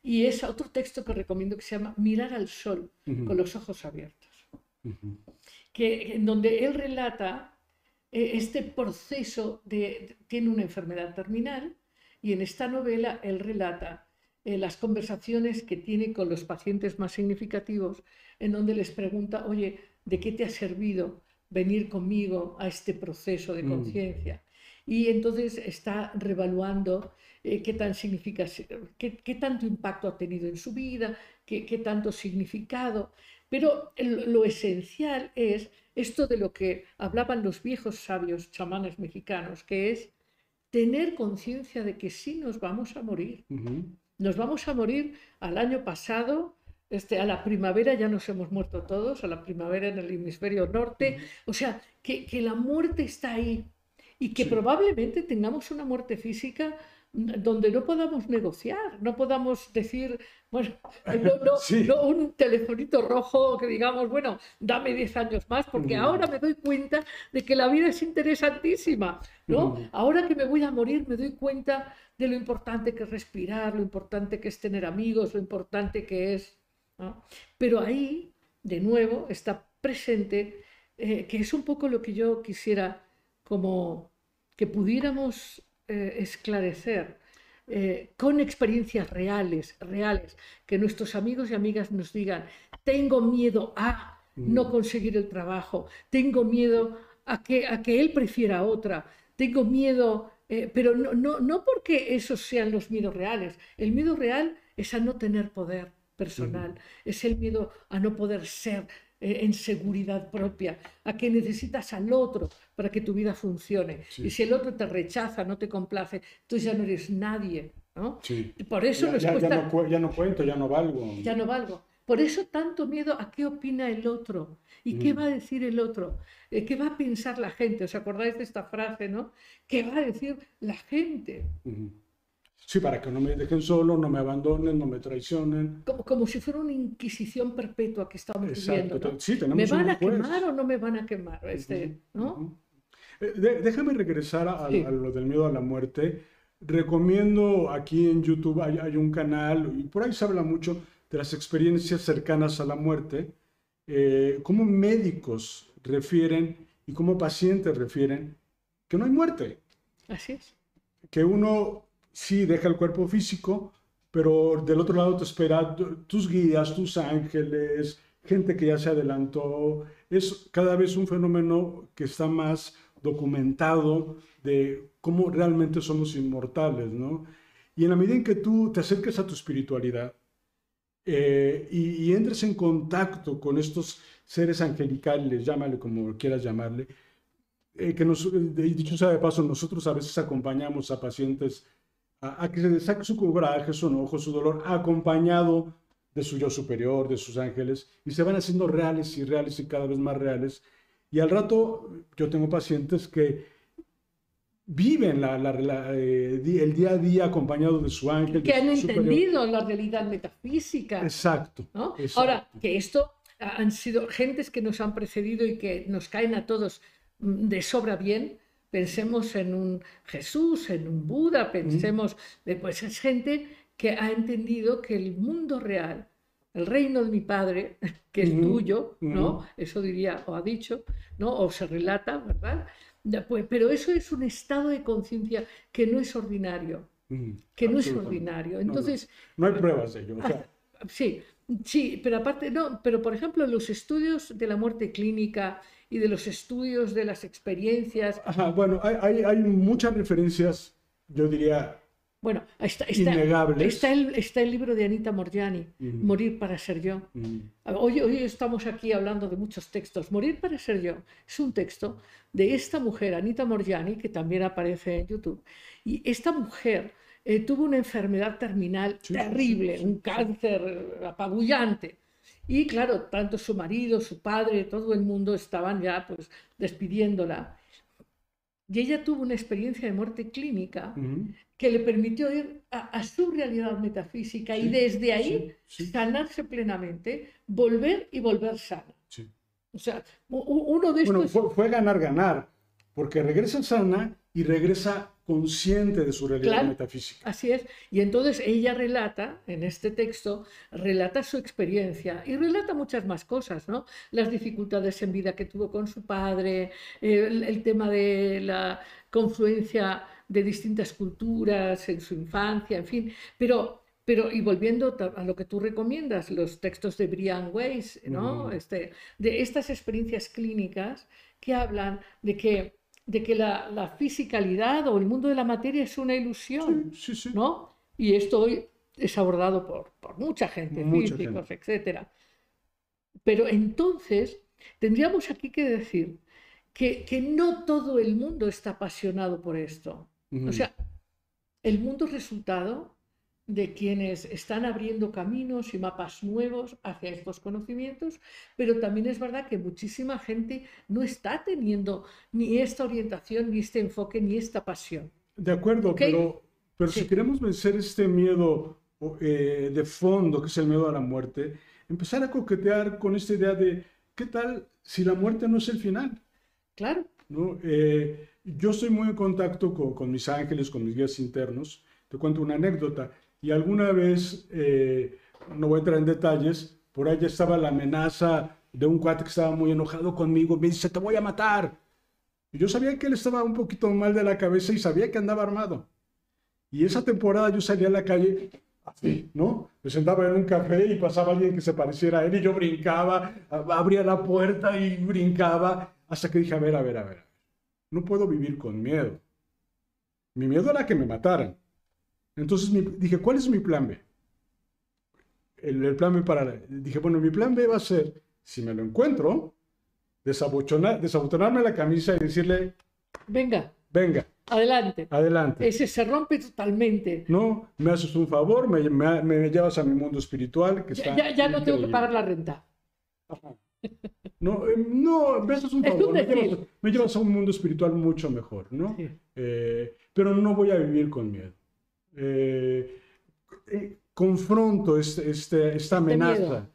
Y es otro texto que recomiendo que se llama Mirar al sol con los ojos abiertos. que, en donde él relata eh, este proceso de, tiene una enfermedad terminal y en esta novela él relata eh, las conversaciones que tiene con los pacientes más significativos en donde les pregunta, oye, ¿de qué te ha servido venir conmigo a este proceso de mm. conciencia? Y entonces está revaluando eh, qué, tan significa, qué, qué, tanto impacto ha tenido en su vida, qué, qué tanto significado. Pero lo esencial es esto de lo que hablaban los viejos sabios chamanes mexicanos, que es tener conciencia de que sí nos vamos a morir. Nos vamos a morir al año pasado, este, a la primavera ya nos hemos muerto todos, a la primavera en el hemisferio norte. O sea, que, que, la muerte está ahí y que probablemente tengamos una muerte física donde no podamos negociar, no podamos decir, bueno, no, un telefonito rojo que digamos, bueno, dame 10 años más, porque ahora me doy cuenta de que la vida es interesantísima, ¿no? Ahora que me voy a morir me doy cuenta de lo importante que es respirar, lo importante que es tener amigos, lo importante que es... Pero ahí, de nuevo, está presente, eh, que es un poco lo que yo quisiera como que pudiéramos eh, esclarecer eh, con experiencias reales, reales, que nuestros amigos y amigas nos digan, tengo miedo a no mm. conseguir el trabajo, tengo miedo a que, a que él prefiera otra, tengo miedo, eh, pero no, no, no porque esos sean los miedos reales, el miedo real es a no tener poder personal, es el miedo a no poder ser, eh, en seguridad propia, a que necesitas al otro para que tu vida funcione. Y si el otro te rechaza, no te complace, tú ya no eres nadie. ¿no? Por eso ya, ya, no, ya, no, cuento, ya no valgo. Ya no valgo. Por eso tanto miedo a qué opina el otro y qué mm. va a decir el otro, eh, qué va a pensar la gente. ¿Os acordáis de esta frase, no? ¿Qué va a decir la gente? Sí, para que no me dejen solo, no me abandonen, no me traicionen. Como, como si fuera una inquisición perpetua que estamos viviendo. ¿no? ¿Me van a quemar o no me van a quemar? Este, ¿no? Eh, déjame regresar a, lo del miedo a la muerte. Recomiendo aquí en YouTube, hay, hay, un canal, y por ahí se habla mucho de las experiencias cercanas a la muerte, eh, cómo médicos refieren y cómo pacientes refieren que no hay muerte. Así es. Que uno sí deja el cuerpo físico, pero del otro lado te espera tus guías, tus ángeles, gente que ya se adelantó. Es cada vez un fenómeno que está más documentado de cómo realmente somos inmortales, ¿no? Y en la medida en que tú te acerques a tu espiritualidad eh, y, entres en contacto con estos seres angelicales, llámale como quieras llamarle, eh, que nos, dicho sea de paso, nosotros a veces acompañamos a pacientes a, que se saque su coraje, su enojo, su dolor, acompañado de su yo superior, de sus ángeles, y se van haciendo reales y reales y cada vez más reales. Y al rato yo tengo pacientes que viven la, eh, el día a día acompañado de su ángel. Que han entendido la realidad metafísica. Exacto, Ahora, que esto han sido gentes que nos han precedido y que nos caen a todos mm, de sobra bien, pensemos en un Jesús, en un Buda, pensemos, pues es gente que ha entendido que el mundo real, el reino de mi padre, que es tuyo, ¿no? Eso diría o ha dicho, ¿no? O se relata, ¿verdad? Pues, pero eso es un estado de conciencia que no es ordinario, que no es ordinario. Entonces, no, hay pruebas de ello. Ah, sí, sí, pero aparte, no, pero por ejemplo, los estudios de la muerte clínica y de los estudios de las experiencias. Ajá, bueno, hay, hay, muchas referencias, yo diría, Bueno, está, está, el, está el libro de Anita Morgiani, Morir para ser yo. hoy, hoy estamos aquí hablando de muchos textos. Morir para ser yo es un texto de esta mujer, Anita Morgiani, que también aparece en YouTube. Y esta mujer eh, tuvo una enfermedad terminal terrible, un cáncer apabullante. Y claro, tanto su marido, su padre, todo el mundo estaban ya pues despidiéndola. Y ella tuvo una experiencia de muerte clínica que le permitió ir a, su realidad metafísica y desde ahí sanarse plenamente, volver y volver sana. O sea, uno de estos... Bueno, fue, ganar, ganar, porque regresa sana y regresa consciente de su realidad metafísica. Así es. Y entonces ella relata, en este texto, relata su experiencia y relata muchas más cosas, ¿no? Las dificultades en vida que tuvo con su padre, el tema de la confluencia de distintas culturas en su infancia, en fin, pero, pero y volviendo a lo que tú recomiendas, los textos de Brian Weiss, ¿no? Este, de estas experiencias clínicas que hablan de que, de que la, la fisicalidad o el mundo de la materia es una ilusión, ¿no? Y esto hoy es abordado por, por mucha gente, físicos, etc. Pero entonces tendríamos aquí que decir que, que, no todo el mundo está apasionado por esto. O sea, el mundo es resultado de quienes están abriendo caminos y mapas nuevos hacia estos conocimientos, pero también es verdad que muchísima gente no está teniendo ni esta orientación, ni este enfoque, ni esta pasión. De acuerdo, pero, pero si queremos vencer este miedo eh, de fondo, que es el miedo a la muerte, empezar a coquetear con esta idea de, ¿qué tal si la muerte no es el final? Claro. ¿No? Eh, yo estoy muy en contacto con, mis ángeles, con mis guías internos. Te cuento una anécdota. Y alguna vez, eh, no voy a entrar en detalles, por allá estaba la amenaza de un cuate que estaba muy enojado conmigo. Me dice, te voy a matar. Y yo sabía que él estaba un poquito mal de la cabeza y sabía que andaba armado. Y esa temporada yo salía a la calle así, ¿no? Me sentaba en un café y pasaba alguien que se pareciera a él y yo brincaba, abría la puerta y brincaba hasta que dije, a ver, a ver, a ver no puedo vivir con miedo. Mi miedo era que me mataran. Entonces dije, ¿cuál es mi plan B? El, plan B para... Dije, bueno, mi plan B va a ser, si me lo encuentro, desabotonarme la camisa y decirle... Venga. Venga. Adelante. Adelante. Ese se rompe totalmente. No, me haces un favor, me, me, llevas a mi mundo espiritual. Que ya, ya, ya no tengo que pagar la renta. No, eh, no, me un favor. Me llevas, a un mundo espiritual mucho mejor, ¿no? Eh, pero no voy a vivir con miedo. Eh, confronto este, este, esta amenaza.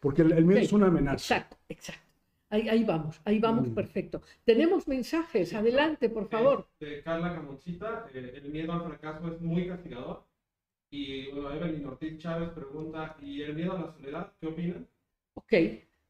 porque el, miedo es una amenaza. Exacto, exacto. Ahí, vamos, ahí vamos, mm. perfecto. Tenemos mensajes, adelante, por favor. Carla Camoncita, el miedo al fracaso es muy castigador. Y bueno, Evelyn Ortiz Chávez pregunta, ¿y el miedo a la soledad? ¿Qué opinan? Ok,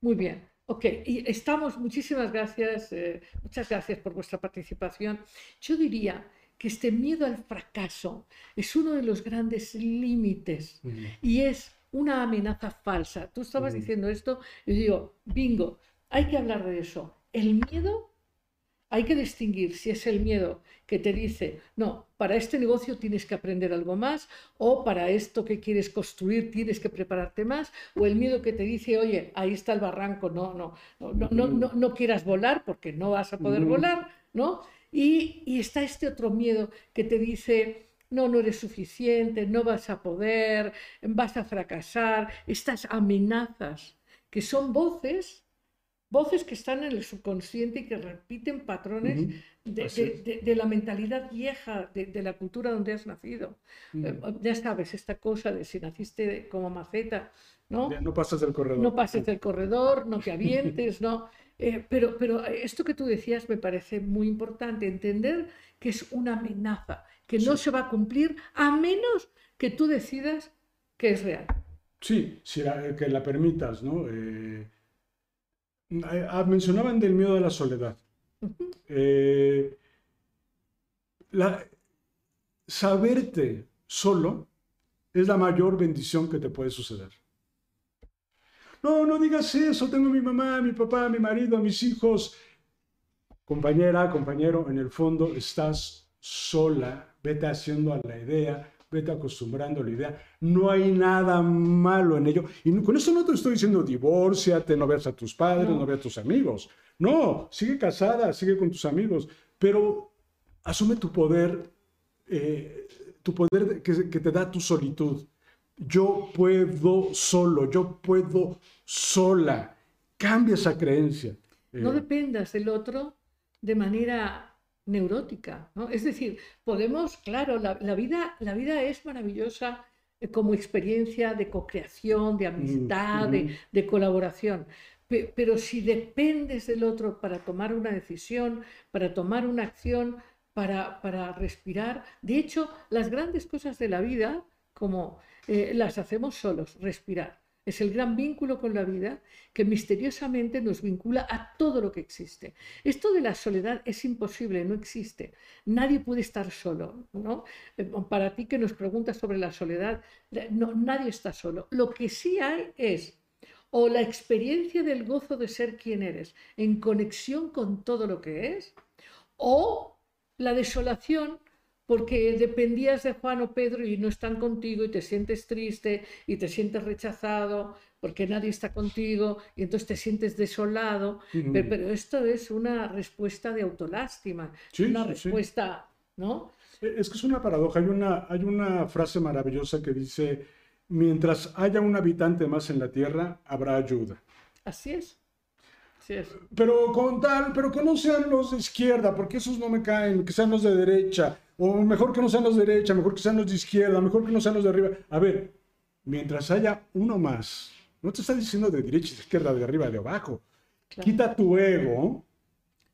muy bien. Ok, y estamos, muchísimas gracias, eh, muchas gracias por vuestra participación. Yo diría que este miedo al fracaso es uno de los grandes límites y es una amenaza falsa. Tú estabas diciendo esto y digo, bingo, hay que hablar de eso. El miedo hay que distinguir si es el miedo que te dice, no, para este negocio tienes que aprender algo más, o para esto que quieres construir tienes que prepararte más, o el miedo que te dice, oye, ahí está el barranco, no, no, no, no, no, no quieras volar porque no vas a poder volar, ¿no? Y, y está este otro miedo que te dice, no, no eres suficiente, no vas a poder, vas a fracasar, estas amenazas que son voces voces que están en el subconsciente y que repiten patrones de, la mentalidad vieja de, la cultura donde has nacido. Eh, ya sabes, esta cosa de si naciste como maceta, ¿no? No pasas del corredor. No pases del corredor, no te avientes, ¿no? Eh, pero, pero esto que tú decías me parece muy importante, entender que es una amenaza, que no se va a cumplir a menos que tú decidas que es real. Sí, si que la permitas, ¿no? Eh, eh, ah, mencionaban del miedo a la soledad. Eh, saberte solo es la mayor bendición que te puede suceder. No, no digas eso, tengo mi mamá, mi papá, mi marido, mis hijos. Compañera, compañero, en el fondo estás sola, vete haciendo a la idea, vete acostumbrando a la idea. No hay nada malo en ello. Y con esto no te estoy diciendo divórciate, no veas a tus padres, no, veas a tus amigos. No, sigue casada, sigue con tus amigos, pero asume tu poder, eh, tu poder que, que te da tu solitud. Yo puedo solo, yo puedo sola. Cambia esa creencia. No eh, dependas del otro de manera neurótica, ¿no? Es decir, podemos, claro, la, vida, la vida es maravillosa eh, como experiencia de co-creación, de amistad, de, colaboración. Pero si dependes del otro para tomar una decisión, para tomar una acción, para, para respirar, de hecho, las grandes cosas de la vida, como eh, las hacemos solos, respirar. Es el gran vínculo con la vida que misteriosamente nos vincula a todo lo que existe. Esto de la soledad es imposible, no existe. Nadie puede estar solo. ¿no? Eh, para ti que nos preguntas sobre la soledad, no, nadie está solo. Lo que sí hay es o la experiencia del gozo de ser quien eres en conexión con todo lo que es, o la desolación porque dependías de Juan o Pedro y no están contigo y te sientes triste y te sientes rechazado porque nadie está contigo y entonces te sientes desolado. pero, esto es una respuesta de autolástima, una respuesta, ¿no? E, es que es una paradoja. Hay una, hay una frase maravillosa que dice, mientras haya un habitante más en la tierra, habrá ayuda. Así es. Así es. Pero con tal, pero que no sean los de izquierda, porque esos no me caen, que sean los de derecha o mejor que no sean los de derecha, mejor que sean los de izquierda, mejor que no sean los de arriba. A ver, mientras haya uno más, no te está diciendo de derecha, de izquierda, de arriba, de abajo. Quita tu ego.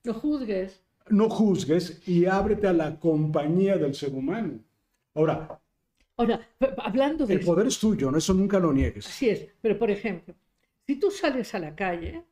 No juzgues. No juzgues y ábrete a la compañía del ser humano. Ahora, Ahora hablando de... El poder es tuyo, ¿no? eso nunca lo niegues. Así es, pero por ejemplo, si tú sales a la calle,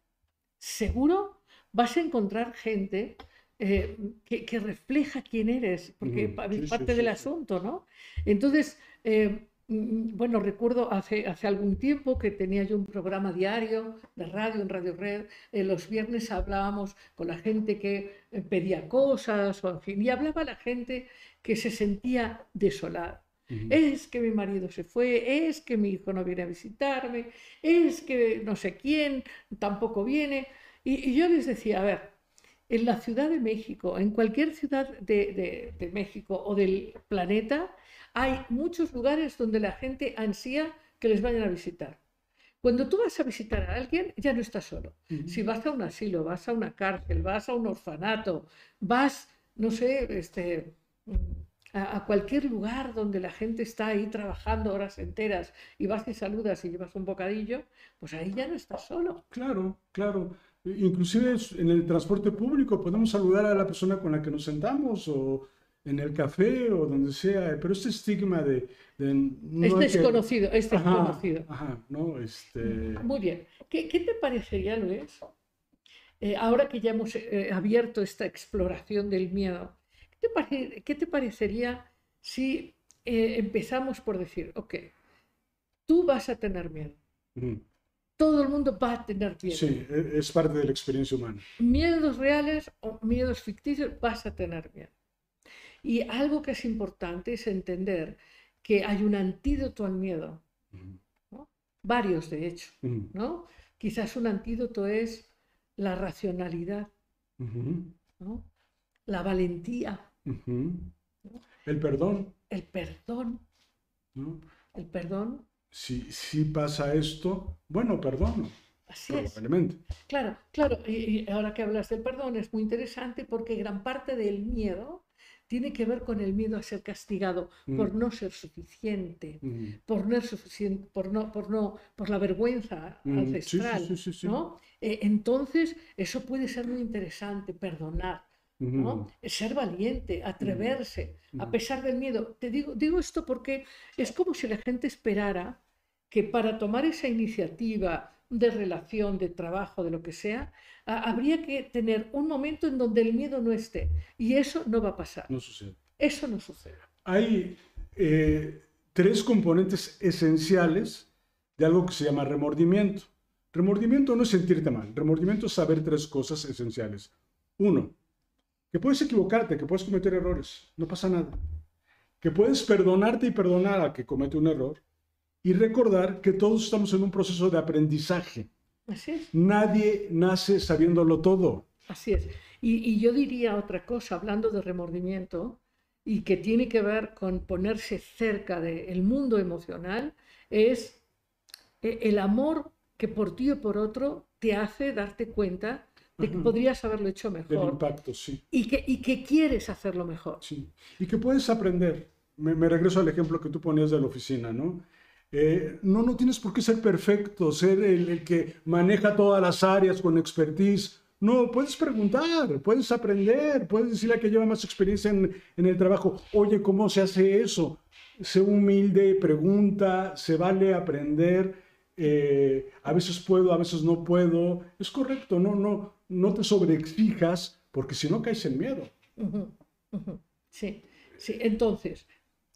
seguro vas a encontrar gente eh, que, refleja quién eres, porque es parte del asunto, ¿no? Entonces, eh, mm, bueno, recuerdo hace, hace algún tiempo que tenía yo un programa diario de radio en Radio Red. Eh, los viernes hablábamos con la gente que pedía cosas, o en fin, y hablaba la gente que se sentía desolada. Es que mi marido se fue, es que mi hijo no viene a visitarme, es que no sé quién tampoco viene. y yo les decía, a ver, en la Ciudad de México, en cualquier ciudad de, México o del planeta, hay muchos lugares donde la gente ansía que les vayan a visitar. Cuando tú vas a visitar a alguien, ya no estás solo. Si vas a un asilo, vas a una cárcel, vas a un orfanato, vas, no sé, este, a, cualquier lugar donde la gente está ahí trabajando horas enteras y vas y saludas y llevas un bocadillo, pues ahí ya no estás solo. Claro, claro. Inclusive en el transporte público podemos saludar a la persona con la que nos sentamos o en el café o donde sea, pero este estigma de... es desconocido, es desconocido. Ajá, no, este... Muy bien. ¿Qué, te parecería, Luis, eh, ahora que ya hemos eh, abierto esta exploración del miedo, ¿qué te, parecería si eh, empezamos por decir, ok, tú vas a tener miedo? Todo el mundo va a tener miedo. Sí, e, es parte de la experiencia humana. Miedos reales o miedos ficticios, vas a tener miedo. Y algo que es importante es entender que hay un antídoto al miedo. Varios, de hecho. ¿no? Quizás un antídoto es la racionalidad, la valentía. El perdón. El perdón. El perdón si, pasa esto, bueno, perdono. Así probablemente. Claro, claro. Y, ahora que hablas del perdón es muy interesante porque gran parte del miedo tiene que ver con el miedo a ser castigado por mm. no ser suficiente, mm. por no suficiente, por no, por no, por la vergüenza mm. ancestral, ¿no? Eh, entonces eso puede ser muy interesante, perdonar. ¿no? Ser valiente, atreverse, a pesar del miedo. Te digo, digo esto porque es como si la gente esperara que para tomar esa iniciativa de relación, de trabajo, de lo que sea, habría que tener un momento en donde el miedo no esté. Y eso no va a pasar. No sucede. Eso no sucede. Hay eh, tres componentes esenciales de algo que se llama remordimiento. Remordimiento no es sentirte mal. Remordimiento es saber tres cosas esenciales. Uno, que puedes equivocarte, que puedes cometer errores, no pasa nada. Que puedes perdonarte y perdonar a que comete un error y recordar que todos estamos en un proceso de aprendizaje. Así es. Nadie nace sabiéndolo todo. Así es. Y, yo diría otra cosa, hablando de remordimiento, y que tiene que ver con ponerse cerca del mundo emocional, es eh, el amor que por ti o por otro te hace darte cuenta de que podrías haberlo hecho mejor. Del impacto, sí. Y que, y que quieres hacerlo mejor. Sí. Y que puedes aprender. Me, regreso al ejemplo que tú ponías de la oficina, ¿no? Eh, no, no tienes por qué ser perfecto, ser el, que maneja todas las áreas con expertise. No, puedes preguntar, puedes aprender, puedes decirle a que lleva más experiencia en, en el trabajo, oye, ¿cómo se hace eso? Sé humilde, pregunta, se vale aprender eh, a veces puedo, a veces no puedo. Es correcto, no, no, no te sobreexijas porque si no caes en miedo. Sí, sí. Entonces,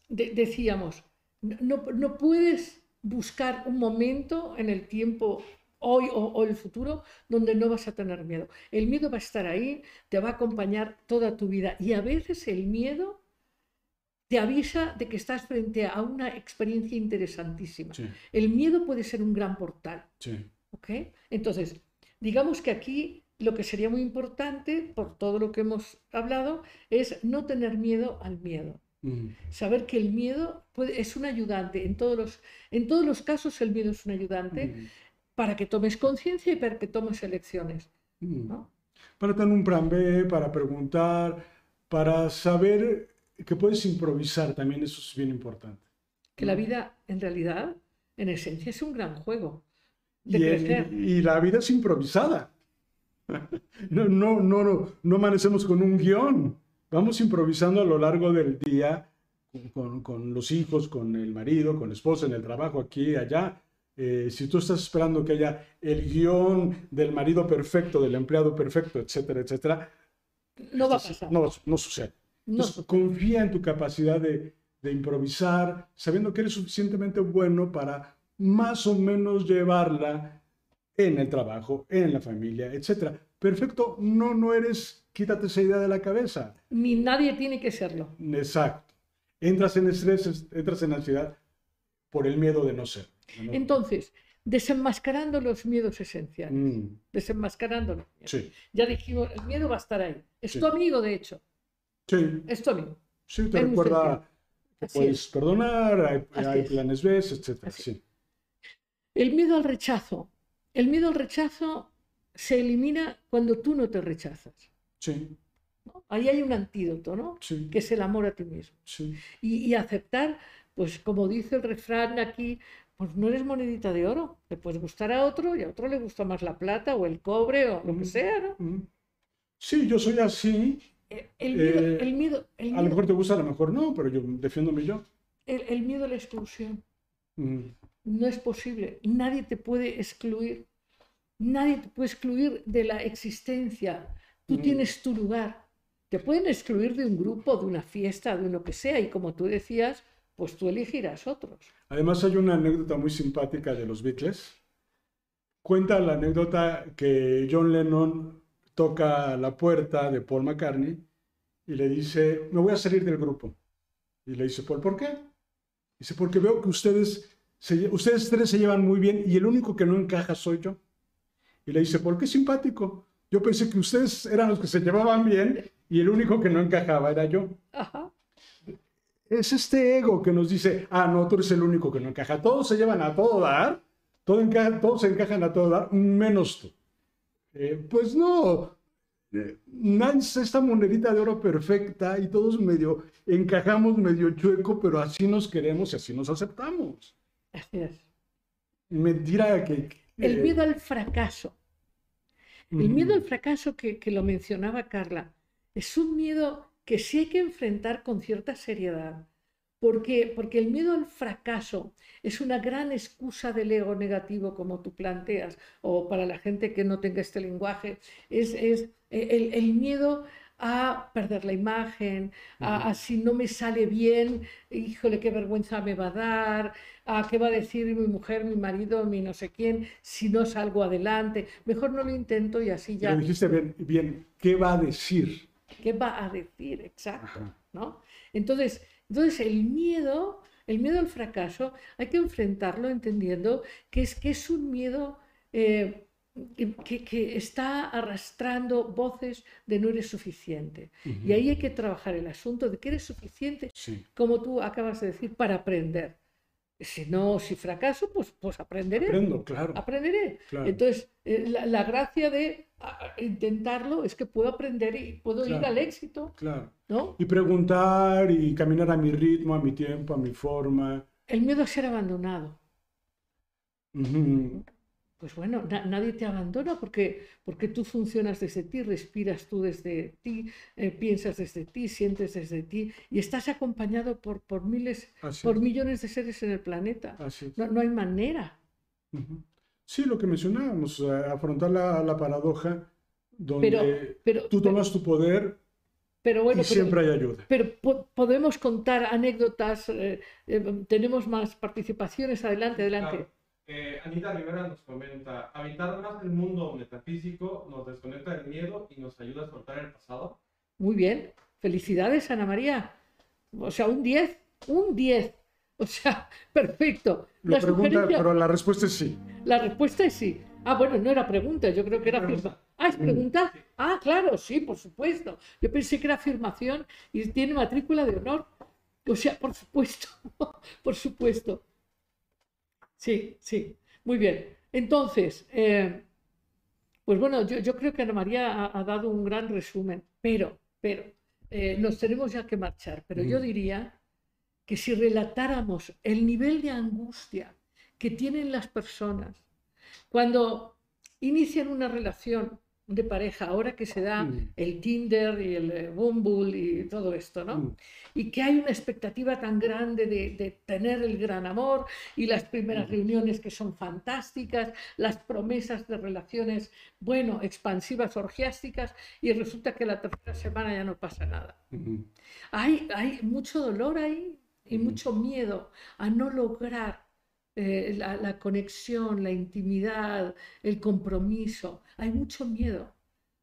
decíamos, no, no, puedes buscar un momento en el tiempo hoy o, o, el futuro donde no vas a tener miedo. El miedo va a estar ahí, te va a acompañar toda tu vida y a veces el miedo te avisa de que estás frente a una experiencia interesantísima. El miedo puede ser un gran portal. Entonces, digamos que aquí lo que sería muy importante, por todo lo que hemos hablado, es no tener miedo al miedo. Saber que el miedo es un ayudante. En todos, los, en todos los casos el miedo es un ayudante para que tomes conciencia y para que tomes elecciones. Para tener un plan B, para preguntar, para saber que puedes improvisar también, eso es bien importante. Que la vida, en realidad, en esencia, es un gran juego. De y, crecer. y la vida es improvisada. No, no, no, no, no amanecemos con un guion. Vamos improvisando a lo largo del día con, con los hijos, con el marido, con la esposa, en el trabajo, aquí allá. Eh, si tú estás esperando que haya el guion del marido perfecto, del empleado perfecto, etcétera, etcétera, no va a pasar. No, no sucede confía en tu capacidad de, improvisar, sabiendo que eres suficientemente bueno para más o menos llevarla en el trabajo, en la familia, etc. Perfecto, no, no eres, quítate esa idea de la cabeza. Ni nadie tiene que serlo. Exacto. Entras en estrés, entras en ansiedad por el miedo de no ser. Entonces, desenmascarando los miedos esenciales. Mm. Desenmascarando los miedos. Ya dijimos, el miedo va a estar ahí. Es tu amigo, de hecho. Sí. Esto mismo. Sí, te recuerda que puedes perdonar, hay, planes B, etc. Sí. El miedo al rechazo. El miedo al rechazo se elimina cuando tú no te rechazas. Sí. Ahí hay un antídoto, ¿no? Sí. Que es el amor a ti mismo. Sí. Y, aceptar, pues como dice el refrán aquí, pues no eres monedita de oro. Le puedes gustar a otro y a otro le gusta más la plata o el cobre o lo que sea, ¿no? Sí, yo soy así el miedo, eh, el, miedo, A lo mejor te gusta, a lo mejor no, pero yo defiéndome yo. El, miedo a la exclusión. Mm. No es posible. Nadie te puede excluir. Nadie te puede excluir de la existencia. Tú mm. tienes tu lugar. Te pueden excluir de un grupo, de una fiesta, de lo que sea. Y como tú decías, pues tú elegirás otros. Además hay una anécdota muy simpática de los Beatles. Cuenta la anécdota que John Lennon toca la puerta de Paul McCartney y le dice, me voy a salir del grupo. Y le dice, Paul, ¿por qué? Dice, porque veo que ustedes, ustedes tres se llevan muy bien y el único que no encaja soy yo. Y le dice, ¿por qué simpático? Yo pensé que ustedes eran los que se llevaban bien y el único que no encajaba era yo. Es este ego que nos dice, ah, no, tú eres el único que no encaja. Todos se llevan a todo dar, todo todos se encajan a todo dar, menos tú. Eh, pues no, eh, es esta monedita de oro perfecta y todos medio encajamos medio chueco, pero así nos queremos y así nos aceptamos. Así es. Mentira que... el miedo al fracaso. El miedo al fracaso que, que lo mencionaba Carla es un miedo que sí hay que enfrentar con cierta seriedad. Porque, porque el miedo al fracaso es una gran excusa del ego negativo, como tú planteas, o para la gente que no tenga este lenguaje, es, es el, el, miedo a perder la imagen, a, si no me sale bien, híjole, qué vergüenza me va a dar, a qué va a decir mi mujer, mi marido, mi no sé quién, si no salgo adelante, mejor no lo intento y así ya. Lo dijiste bien, bien, ¿qué va a decir? qué va a decir, exacto, ¿no? Entonces, entonces el miedo, el miedo al fracaso, hay que enfrentarlo entendiendo que es, que es un miedo eh, que, está arrastrando voces de no eres suficiente. Y ahí hay que trabajar el asunto de que eres suficiente, como tú acabas de decir, para aprender. Si no, si fracaso, pues, pues aprenderé. Aprendo, claro. Aprenderé. Entonces, eh, la, gracia de intentarlo es que puedo aprender y puedo ir al éxito. Claro. ¿no? Y preguntar y caminar a mi ritmo, a mi tiempo, a mi forma. El miedo a ser abandonado pues bueno, nadie te abandona porque, porque tú funcionas desde ti, respiras tú desde ti, eh, piensas desde ti, sientes desde ti y estás acompañado por, por miles, por millones de seres en el planeta. no, no, hay manera. Sí, lo que mencionábamos, afrontar la, la paradoja donde tú tomas tu poder pero bueno, y siempre hay ayuda. Pero podemos contar anécdotas, eh, eh, tenemos más participaciones, adelante, adelante. Eh, Anita Rivera nos comenta, habitar más el mundo metafísico nos desconecta del miedo y nos ayuda a soltar el pasado. Muy bien, felicidades Ana María. O sea, un 10, un 10. O sea, perfecto. La pregunta, pero la respuesta es sí. La respuesta es sí. Ah, bueno, no era pregunta, yo creo que era afirmación. Ah, es pregunta. Ah, claro, sí, por supuesto. Yo pensé que era afirmación y tiene matrícula de honor. O sea, por supuesto, por supuesto. Sí, sí, muy bien. Entonces, eh, pues bueno, yo, creo que Ana María ha, dado un gran resumen, pero, pero, eh, nos tenemos ya que marchar. Pero yo diría que si relatáramos el nivel de angustia que tienen las personas cuando inician una relación de pareja, ahora que se da mm. el Tinder y el eh, Bumble y todo esto, ¿no? Mm. Y que hay una expectativa tan grande de, tener el gran amor y las primeras mm. reuniones que son fantásticas, las promesas de relaciones, bueno, expansivas, orgiásticas, y resulta que la tercera semana ya no pasa nada. Hay, hay mucho dolor ahí y mucho miedo a no lograr eh, la, conexión, la intimidad, el compromiso. Hay mucho miedo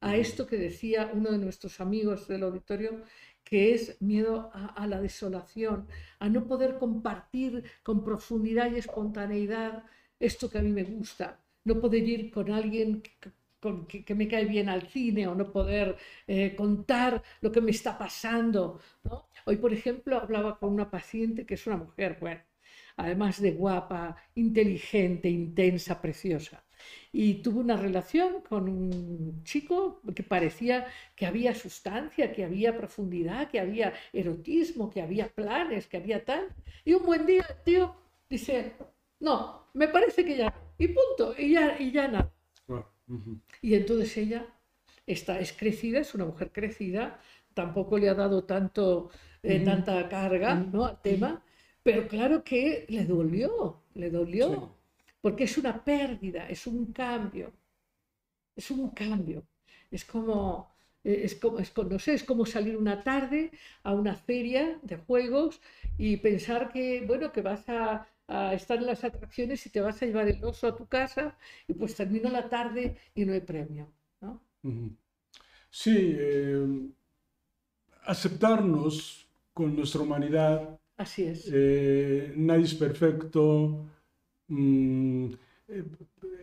a esto que decía uno de nuestros amigos del auditorio, que es miedo a, la desolación, a no poder compartir con profundidad y espontaneidad esto que a mí me gusta, no poder ir con alguien que, me cae bien al cine o no poder eh, contar lo que me está pasando. Hoy, por ejemplo, hablaba con una paciente que es una mujer, bueno, además de guapa, inteligente, intensa, preciosa. Y tuvo una relación con un chico que parecía que había sustancia, que había profundidad, que había erotismo, que había planes, que había tal. Y un buen día el tío dice, no, me parece que ya, y punto, y ya, y ya nada. Y entonces ella está, es crecida, es una mujer crecida, tampoco le ha dado tanto, eh, tanta carga ¿no? al tema, pero claro que le dolió, le dolió, porque es una pérdida, es un cambio, es un cambio. Es como, eh, es como, es, no sé, es como salir una tarde a una feria de juegos y pensar que, bueno, que vas a, estar en las atracciones y te vas a llevar el oso a tu casa y pues termino la tarde y no hay premio, ¿no? Sí, eh, aceptarnos con nuestra humanidad Así es. Eh, nadie es perfecto. Mm, eh,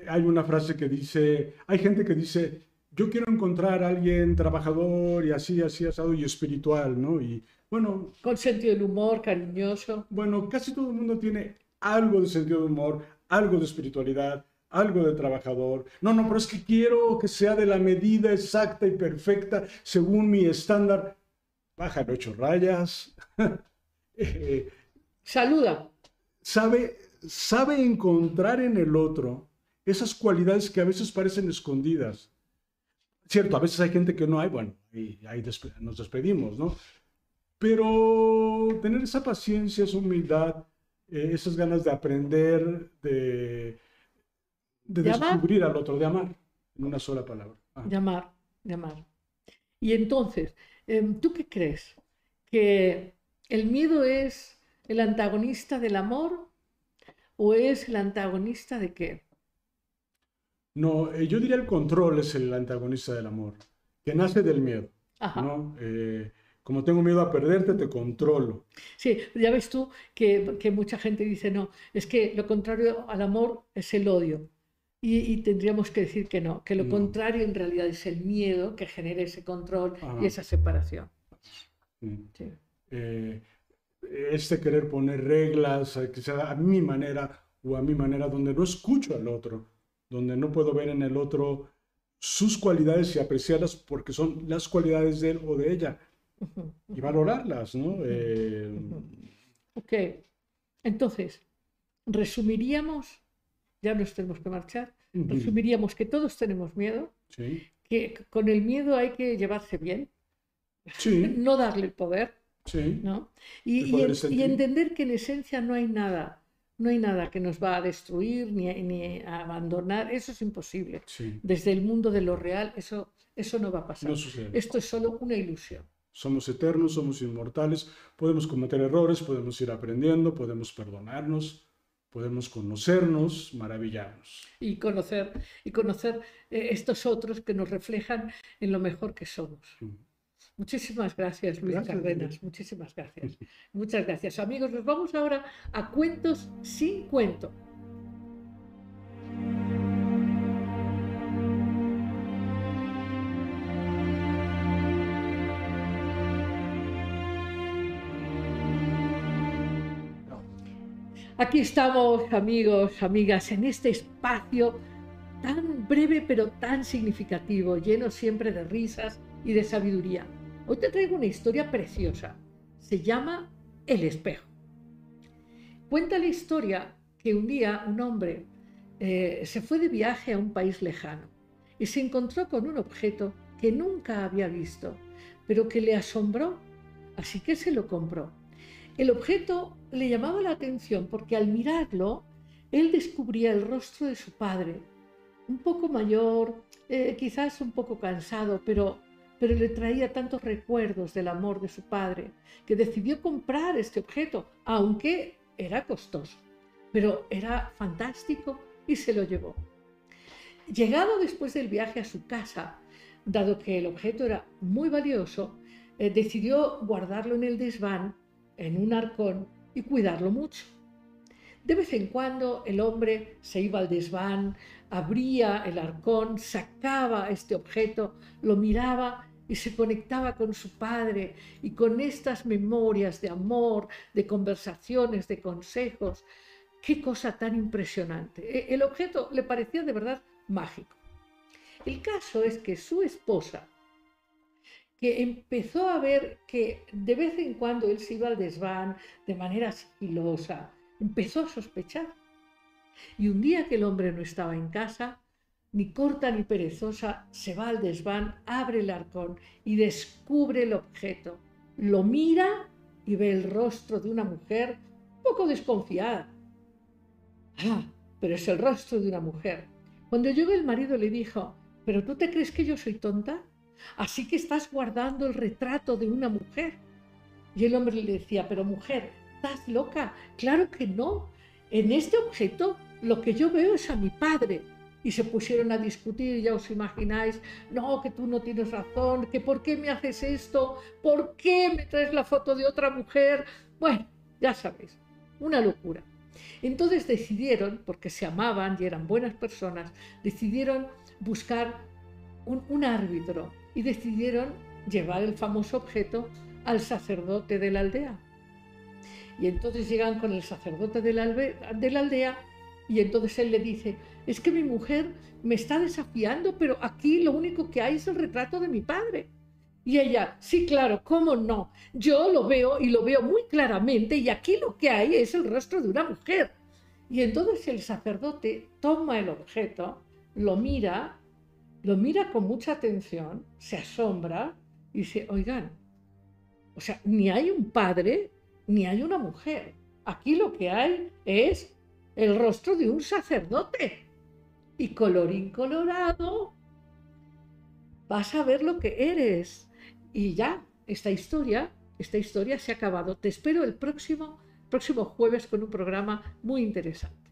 hay una frase que dice, hay gente que dice, yo quiero encontrar a alguien trabajador y así, así, asado y espiritual, ¿no? Y bueno... Con sentido del humor, cariñoso. Bueno, casi todo el mundo tiene algo de sentido de humor, algo de espiritualidad, algo de trabajador. No, no, pero es que quiero que sea de la medida exacta y perfecta según mi estándar. Baja ocho rayas. Saluda. Sabe, sabe encontrar en el otro esas cualidades que a veces parecen escondidas. Cierto, a veces hay gente que no hay, bueno, y ahí nos despedimos, ¿no? Pero tener esa paciencia, esa humildad, eh, esas ganas de aprender, de, de, descubrir al otro, de amar, en una sola palabra. De amar, de amar. Y entonces, em, ¿tú qué crees? Que ¿El miedo es el antagonista del amor o es el antagonista de qué? No, eh, yo diría el control es el antagonista del amor, que nace del miedo. ¿no? Eh, como tengo miedo a perderte, te controlo. Sí, ya ves tú que, que, mucha gente dice, no, es que lo contrario al amor es el odio. Y, tendríamos que decir que no, que lo contrario en realidad es el miedo que genera ese control y esa separación. Eh, este querer poner reglas, que sea a mi manera o a mi manera, donde no escucho al otro, donde no puedo ver en el otro sus cualidades y apreciarlas porque son las cualidades de él o de ella. Y valorarlas, ¿no? Eh, ok, entonces, resumiríamos, ya nos tenemos que marchar, resumiríamos que todos tenemos miedo, que con el miedo hay que llevarse bien, no darle el poder, ¿no? Y, y, entender que en esencia no hay nada, no hay nada que nos va a destruir ni, ni a abandonar, eso es imposible. Desde el mundo de lo real, eso, eso no va a pasar. Esto es solo una ilusión. Somos eternos, somos inmortales, podemos cometer errores, podemos ir aprendiendo, podemos perdonarnos, podemos conocernos, maravillarnos. Y conocer, y conocer eh, estos otros que nos reflejan en lo mejor que somos. Muchísimas gracias, Luis Cardenas. Muchísimas gracias. Muchas gracias. Amigos, nos vamos ahora a cuentos sin cuento. Aquí estamos, amigos, amigas, en este espacio tan breve pero tan significativo, lleno siempre de risas y de sabiduría. Hoy te traigo una historia preciosa. Se llama El espejo. Cuenta la historia que un día un hombre eh, se fue de viaje a un país lejano y se encontró con un objeto que nunca había visto, pero que le asombró, así que se lo compró. El objeto le llamaba la atención porque al mirarlo, él descubría el rostro de su padre, un poco mayor, eh, quizás un poco cansado, pero, pero le traía tantos recuerdos del amor de su padre, que decidió comprar este objeto, aunque era costoso, pero era fantástico y se lo llevó. Llegado después del viaje a su casa, dado que el objeto era muy valioso, eh, decidió guardarlo en el desván en un arcón y cuidarlo mucho. De vez en cuando el hombre se iba al desván, abría el arcón, sacaba este objeto, lo miraba y se conectaba con su padre y con estas memorias de amor, de conversaciones, de consejos. Qué cosa tan impresionante. E, el objeto le parecía de verdad mágico. El caso es que su esposa que empezó a ver que de vez en cuando él se iba al desván de manera sigilosa, empezó a sospechar. Y un día que el hombre no estaba en casa, ni corta ni perezosa, se va al desván, abre el arcón y descubre el objeto. Lo mira y ve el rostro de una mujer poco desconfiada. Ah, pero es el rostro de una mujer. Cuando llegó el marido le dijo, ¿pero tú te crees que yo soy tonta? Así que estás guardando el retrato de una mujer. Y el hombre le decía, pero mujer, ¿estás loca? Claro que no. En este objeto lo que yo veo es a mi padre. Y se pusieron a discutir, ya os imagináis, no, que tú no tienes razón, que por qué me haces esto, por qué me traes la foto de otra mujer. Bueno, ya sabéis, una locura. Entonces decidieron, porque se amaban y eran buenas personas, decidieron buscar un, un árbitro y decidieron llevar el famoso objeto al sacerdote de la aldea. Y entonces llegan con el sacerdote de la, de la aldea y entonces él le dice, es que mi mujer me está desafiando, pero aquí lo único que hay es el retrato de mi padre. Y ella, sí, claro, ¿cómo no? Yo lo veo y lo veo muy claramente y aquí lo que hay es el rostro de una mujer. Y entonces el sacerdote toma el objeto, lo mira lo mira con mucha atención, se asombra y dice, oigan, o sea, ni hay un padre ni hay una mujer. Aquí lo que hay es el rostro de un sacerdote. Y colorín colorado, vas a ver lo que eres. Y ya, esta historia, esta historia se ha acabado. Te espero el próximo, próximo jueves con un programa muy interesante.